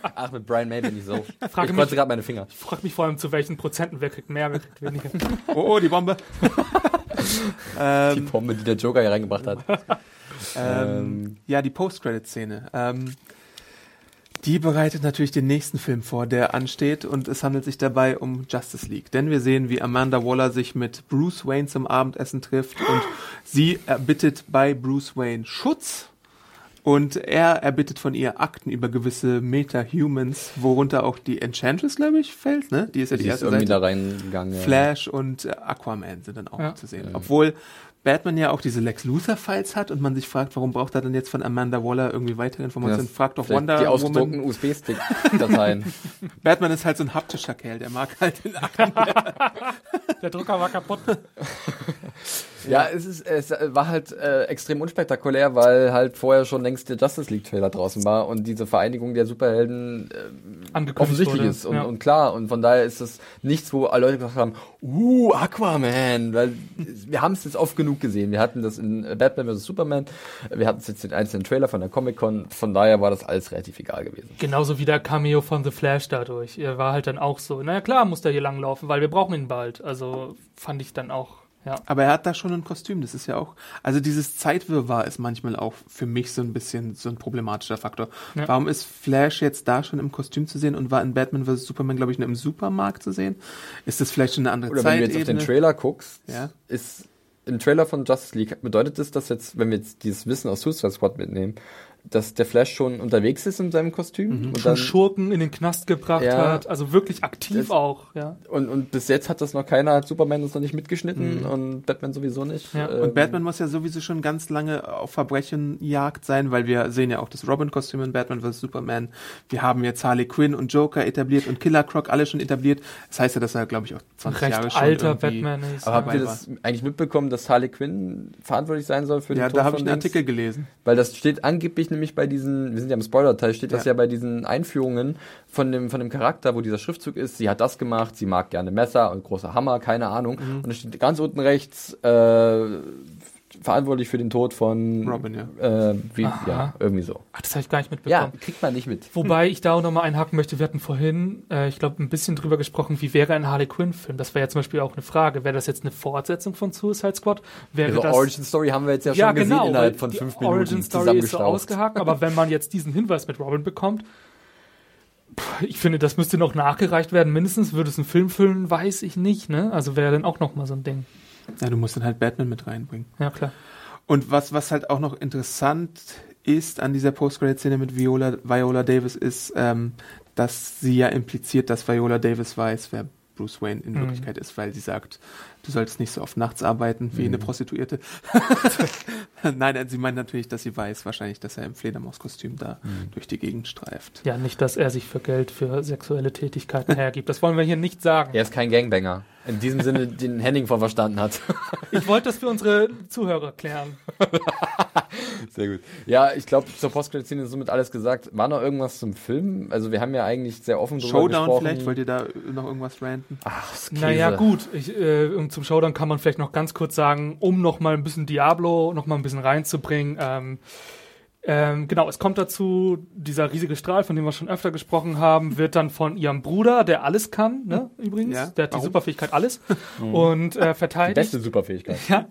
Ach, mit Brian May bin ich so. frage ich konnte gerade meine Finger. Ich frage mich vor allem, zu welchen Prozenten, wer kriegt mehr, wer kriegt weniger. Oh, oh, die Bombe. Die ähm, Pombe, die der Joker hier reingebracht hat. ähm, ja, die Post-Credit-Szene. Ähm, die bereitet natürlich den nächsten Film vor, der ansteht und es handelt sich dabei um Justice League. Denn wir sehen, wie Amanda Waller sich mit Bruce Wayne zum Abendessen trifft und sie erbittet bei Bruce Wayne Schutz und er erbittet von ihr Akten über gewisse Meta-Humans, worunter auch die Enchantress, glaube ich, fällt, ne? Die ist ja die, Die ist erste irgendwie Seite. da reingegangen. ja. Flash und Aquaman sind dann auch Ja. zu sehen. Obwohl Batman ja auch diese Lex Luthor-Files hat und man sich fragt, warum braucht er denn jetzt von Amanda Waller irgendwie weitere Informationen? Ja, fragt doch Wonder Die ausgedruckten USB-Stick-Dateien. Batman ist halt so ein haptischer Kerl, der mag halt den Akten. Der Drucker war kaputt. Ja, es, ist, es war halt äh, extrem unspektakulär, weil halt vorher schon längst der Justice League Trailer draußen war und diese Vereinigung der Superhelden äh, offensichtlich wurde. ist und, ja. und klar. Und von daher ist es nichts, wo alle Leute gesagt haben, uh, Aquaman, weil wir haben es jetzt oft genug gesehen. Wir hatten das in äh, Batman vs. Superman, wir hatten es jetzt in einzelnen Trailer von der Comic-Con, von daher war das alles relativ egal gewesen. Genauso wie der Cameo von The Flash dadurch. Er war halt dann auch so, naja klar muss der hier langlaufen, weil wir brauchen ihn bald. Also fand ich dann auch, Ja. Aber er hat da schon ein Kostüm, das ist ja auch, also dieses Zeitwirrwarr ist manchmal auch für mich so ein bisschen so ein problematischer Faktor. Ja. Warum ist Flash jetzt da schon im Kostüm zu sehen und war in Batman vs. Superman, glaube ich, nur im Supermarkt zu sehen? Ist das vielleicht schon eine andere Oder wenn du jetzt auf Zeitebene? den Trailer guckst, Ja. ist im Trailer von Justice League, bedeutet das, dass jetzt, wenn wir jetzt dieses Wissen aus Suicide Squad mitnehmen, dass der Flash schon unterwegs ist in seinem Kostüm Mhm. und Schon dann Schurken in den Knast gebracht Ja. hat, also wirklich aktiv Das- auch, ja. und, und bis jetzt hat das noch keiner, hat Superman das noch nicht mitgeschnitten und Batman sowieso nicht. Mhm. Ja. Ähm, Und Batman muss ja sowieso schon ganz lange auf Verbrechenjagd sein, weil wir sehen ja auch das Robin-Kostüm in Batman vs. Superman. Wir haben jetzt Harley Quinn und Joker etabliert und Killer Croc alle schon etabliert. Das heißt ja, dass er, glaube ich, auch 20 Recht Jahre schon alter Batman ist. aber habt ihr das eigentlich mitbekommen, dass Harley Quinn verantwortlich sein soll für den Ja, Tod da habe ich einen? Artikel gelesen. Weil das steht angeblich nämlich bei diesen, wir sind ja im Spoiler-Teil, steht das Ja. ja bei diesen Einführungen von dem, von dem Charakter, wo dieser Schriftzug ist, sie hat das gemacht, sie mag gerne Messer und großer Hammer, keine Ahnung. Mhm. Und es steht ganz unten rechts, äh, verantwortlich für den Tod von Robin, ja. Äh, wie, ja, irgendwie so. Ach, das habe ich gar nicht Ja, mitbekommen. kriegt man nicht mit. Wobei ich da auch nochmal einhaken möchte, wir hatten vorhin, äh, ich glaube, ein bisschen drüber gesprochen, wie wäre ein Harley Quinn-Film? Das wäre ja zum Beispiel auch eine Frage. Wäre das jetzt eine Fortsetzung von Suicide Squad? Wäre Also das Origin Story haben wir jetzt ja, ja, schon gesehen genau, innerhalb weil von die fünf Minuten Origin Story ist so ausgehakt, aber wenn man jetzt diesen Hinweis mit Robin bekommt, ich finde, das müsste noch nachgereicht werden. Mindestens würde es einen Film füllen, weiß ich nicht, ne? Also wäre dann auch nochmal so ein Ding. Ja, du musst dann halt Batman mit reinbringen. Ja, klar. Und was, was halt auch noch interessant ist an dieser Post-Credit-Szene mit Viola, Viola Davis ist, ähm, dass sie ja impliziert, dass Viola Davis weiß, wer Bruce Wayne in Mhm. Wirklichkeit ist, weil sie sagt, du solltest nicht so oft nachts arbeiten wie eine Prostituierte. Nein, sie meint natürlich, dass sie weiß wahrscheinlich, dass er im Fledermauskostüm da durch die Gegend streift. Ja, nicht, dass er sich für Geld für sexuelle Tätigkeiten hergibt. Das wollen wir hier nicht sagen. Er ist kein Gangbanger. In diesem Sinne, den Henning von verstanden hat. Ich wollte das für unsere Zuhörer klären. Sehr gut. Ja, ich glaube, zur Postcredit-Szene ist somit alles gesagt. War noch irgendwas zum Film? Also wir haben ja eigentlich sehr offen drüber Showdown gesprochen. vielleicht, wollt ihr da noch irgendwas ranten? Ach, das ist Naja, Käse. gut. Ich, äh, und zum Showdown kann man vielleicht noch ganz kurz sagen, um noch mal ein bisschen Diablo noch mal ein bisschen reinzubringen. Ähm, ähm, genau, es kommt dazu, dieser riesige Strahl, von dem wir schon öfter gesprochen haben, wird dann von ihrem Bruder, der alles kann, ne, übrigens, Ja, der hat die warum? Superfähigkeit alles und äh, Die verteidigt. beste Superfähigkeit. Ja.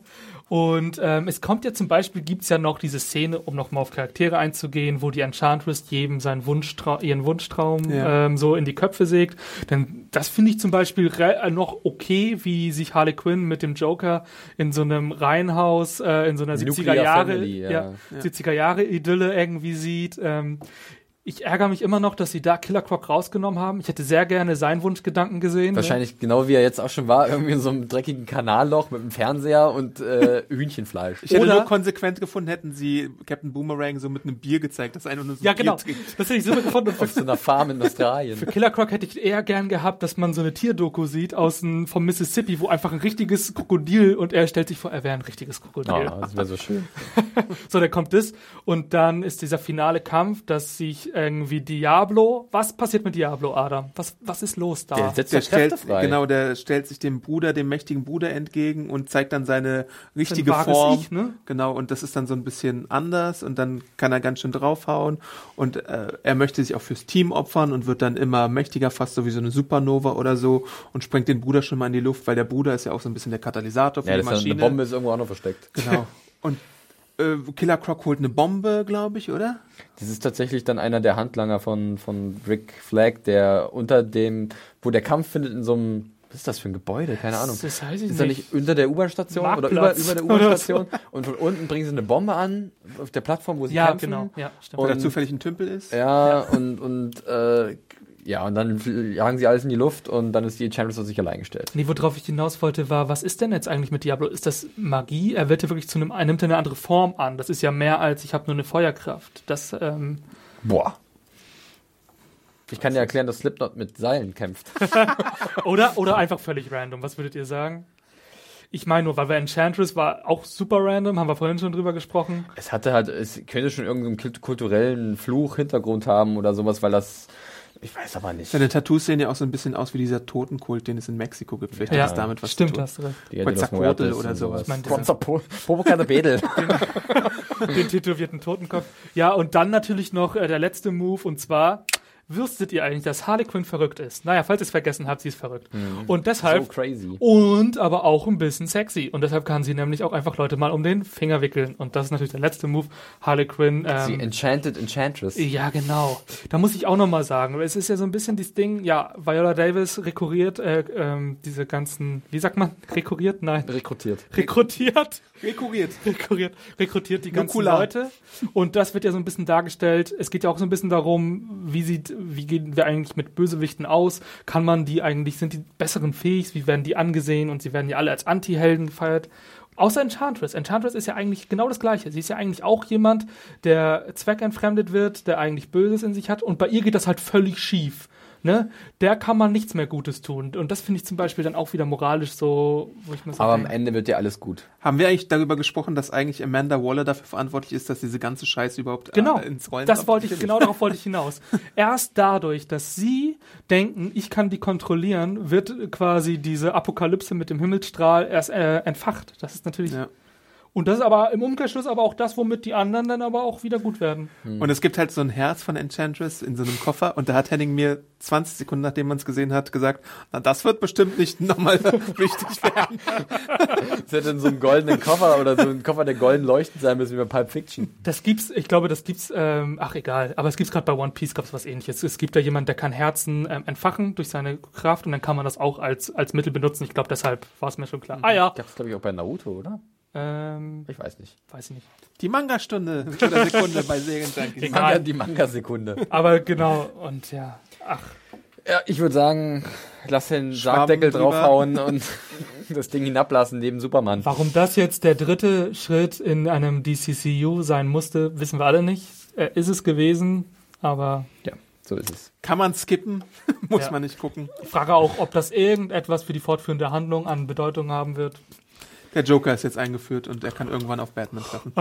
Und ähm, es kommt ja zum Beispiel, gibt's ja noch diese Szene, um nochmal auf Charaktere einzugehen, wo die Enchantress jedem seinen Wunschtrau ihren Wunschtraum Ja. ähm, so in die Köpfe sägt. Denn das finde ich zum Beispiel äh, noch okay, wie sich Harley Quinn mit dem Joker in so einem Reihenhaus, äh, in so einer 70er Nuclear Jahre, Family, ja. ja, 70er Jahre Idylle irgendwie sieht. Ähm, ich ärgere mich immer noch, dass sie da Killer Croc rausgenommen haben. Ich hätte sehr gerne seinen Wunschgedanken gesehen. ne? Wahrscheinlich genau wie er jetzt auch schon war, irgendwie in so einem dreckigen Kanalloch mit einem Fernseher und äh, Hühnchenfleisch. Ich hätte Oder- nur konsequent gefunden, hätten sie Captain Boomerang so mit einem Bier gezeigt, dass einer nur so Ja, Bier genau. trinkt. Das hätte ich super gefunden. Auf so einer Farm in Australien. Für Killer Croc hätte ich eher gern gehabt, dass man so eine Tierdoku sieht aus dem, vom Mississippi, wo einfach ein richtiges Krokodil und er stellt sich vor, er wäre ein richtiges Krokodil. Oh, das wäre so schön. So, dann kommt das und dann ist dieser finale Kampf, dass sich irgendwie Diablo, was passiert mit Diablo, Adam? Was, was ist los da? Der setzt Der Kräfte stellt, frei. genau, der stellt sich dem Bruder, dem mächtigen Bruder entgegen und zeigt dann seine richtige wahres Form. Ich, ne? Genau, und das ist dann so ein bisschen anders und dann kann er ganz schön draufhauen und äh, er möchte sich auch fürs Team opfern und wird dann immer mächtiger, fast so wie so eine Supernova oder so und sprengt den Bruder schon mal in die Luft, weil der Bruder ist ja auch so ein bisschen der Katalysator für Ja, die Maschine. eine Bombe ist irgendwo auch noch versteckt. Genau. Und äh, Killer Croc holt eine Bombe, glaube ich, oder? Das ist tatsächlich dann einer der Handlanger von, von Rick Flag, der unter dem, wo der Kampf findet in so einem, was ist das für ein Gebäude? Keine Ahnung. Das weiß ich Ist er nicht. nicht unter der U-Bahn-Station oder über, über der oder U-Bahn-Station? Und von unten bringen sie eine Bombe an, auf der Plattform, wo sie Ja, kämpfen. genau. Ja, stimmt. Weil er Und- zufällig ein Tümpel ist. Ja, und, und äh, ja, und dann jagen sie alles in die Luft und dann ist die Enchantress auf sich allein gestellt. Nee, worauf ich hinaus wollte, war, was ist denn jetzt eigentlich mit Diablo? Ist das Magie? Er wird ja wirklich zu einem, er nimmt ja eine andere Form an. Das ist ja mehr als, ich habe nur eine Feuerkraft. Das, ähm, Boah. Ich kann dir erklären, dass Slipknot mit Seilen kämpft. Oder, oder einfach völlig random. Was würdet ihr sagen? Ich meine nur, weil wir Enchantress war auch super random, haben wir vorhin schon drüber gesprochen. Es hatte halt, es könnte schon irgendeinen kult- kulturellen Fluch-Hintergrund haben oder sowas, weil das, ich weiß aber nicht. Seine Tattoos sehen ja auch so ein bisschen aus wie dieser Totenkult, den es in Mexiko gibt. Vielleicht Ja, hat das damit was stimmt, zu tun. hast du recht. Quetzalcoatl oder sowas. sowas. Ich meine, dieser- Quetzalcoatl, Popocatépetl. Den tätowierten Totenkopf. Ja, und dann natürlich noch äh, der letzte Move und zwar Wusstet ihr eigentlich, dass Harley Quinn verrückt ist? Naja, falls ihr es vergessen habt, sie ist verrückt. Und deshalb. So crazy. Und aber auch ein bisschen sexy. Und deshalb kann sie nämlich auch einfach Leute mal um den Finger wickeln. Und das ist natürlich der letzte Move. Harley Quinn. Die Ähm, Enchanted Enchantress. ja, genau. Da muss ich auch noch mal sagen, es ist ja so ein bisschen dieses Ding, ja, Viola Davis rekurriert äh, ähm, diese ganzen, wie sagt man, rekurriert? Nein, Rekrutiert. rekrutiert, Rekurriert. rekurriert, rekrutiert die ganzen Nukular. Leute. Und das wird ja so ein bisschen dargestellt. Es geht ja auch so ein bisschen darum, wie sieht, wie gehen wir eigentlich mit Bösewichten aus? Kann man die eigentlich, sind die besseren fähig? Wie werden die angesehen? Und sie werden ja alle als Anti-Helden gefeiert. Außer Enchantress. Enchantress ist ja eigentlich genau das Gleiche. Sie ist ja eigentlich auch jemand, der zweckentfremdet wird, der eigentlich Böses in sich hat. Und bei ihr geht das halt völlig schief. Ne? Der kann man nichts mehr Gutes tun. Und das finde ich zum Beispiel dann auch wieder moralisch so, wo ich mir Aber am sage, Ende wird ja alles gut. Haben wir eigentlich darüber gesprochen, dass eigentlich Amanda Waller dafür verantwortlich ist, dass diese ganze Scheiße überhaupt Genau, äh, ins Rollen das kommt? wollte ich, genau darauf wollte ich hinaus. Erst dadurch, dass sie denken, ich kann die kontrollieren, wird quasi diese Apokalypse mit dem Himmelsstrahl erst äh, entfacht. Das ist natürlich. Ja. Und das ist aber im Umkehrschluss aber auch das, womit die anderen dann aber auch wieder gut werden. Und es gibt halt so ein Herz von Enchantress in so einem Koffer und da hat Henning mir 20 Sekunden, nachdem man es gesehen hat, gesagt, na das wird bestimmt nicht nochmal wichtig werden. Das hätte in so einen goldenen Koffer oder so ein Koffer, der golden leuchtend sein müssen wie bei Pulp Fiction. Das gibt's, ich glaube, das gibt's, ähm, ach egal, aber es gibt's gerade bei One Piece gab's was ähnliches. Es gibt da jemand, der kann Herzen ähm, entfachen durch seine Kraft und dann kann man das auch als, als Mittel benutzen. Ich glaube, deshalb war es mir schon klar. Ah ja, Gab's glaube ich auch bei Naruto, oder? Ähm, Ich weiß nicht. weiß ich nicht. Die Manga-Stunde oder Sekunde bei Serienjunkies. Manga, die Manga-Sekunde. Aber genau, und ja, ach, Ja, ich würde sagen, lass den Sargdeckel draufhauen und das Ding hinablassen neben Superman. warum das jetzt der dritte Schritt in einem DCCU sein musste, wissen wir alle nicht. Äh, ist es gewesen, aber Ja, so ist es. Kann man skippen? Muss Ja. man nicht gucken. ich frage auch, ob das irgendetwas für die fortführende Handlung an Bedeutung haben wird. Der Joker ist jetzt eingeführt und er kann irgendwann auf Batman treffen.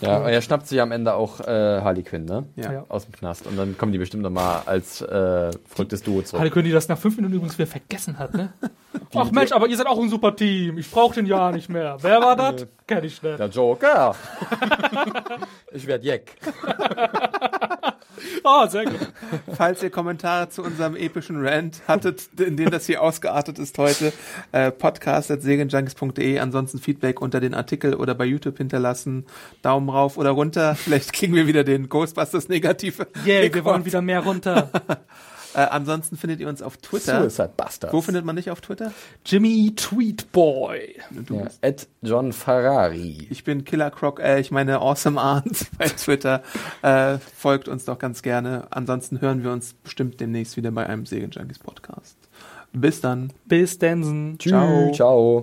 Ja, aber er schnappt sich am Ende auch äh, Harley Quinn, ne? Ja. Ja. Aus dem Knast. Und dann kommen die bestimmt nochmal als äh, verrücktes Duo zurück. Halle König, die das nach fünf Minuten übrigens wieder vergessen hat, ne? Ach Mensch, aber ihr seid auch ein super Team. Ich brauche den ja nicht mehr. Wer war das? Kenn ich nicht. Der Joker. ich werd Jack. Ah, sehr gut. Falls ihr Kommentare zu unserem epischen Rant hattet, in dem das hier ausgeartet ist heute, äh, podcast.segenjunkies.de, ansonsten Feedback unter den Artikel oder bei YouTube hinterlassen, Daumen rauf oder runter, vielleicht kriegen wir wieder den Ghostbusters negative. Yay, wir wollen wieder mehr runter. Äh, ansonsten findet ihr uns auf Twitter. Suicide Busters. Wo findet man dich auf Twitter? Jimmy Tweetboy. Du ja. bist. Ed John Ferrari. Ich bin Killer Croc, äh, ich meine Awesome Arndt bei Twitter. Äh, folgt uns doch ganz gerne. Ansonsten hören wir uns bestimmt demnächst wieder bei einem Segenjunkies Podcast. Bis dann. Bis Densen. Ciao. Ciao.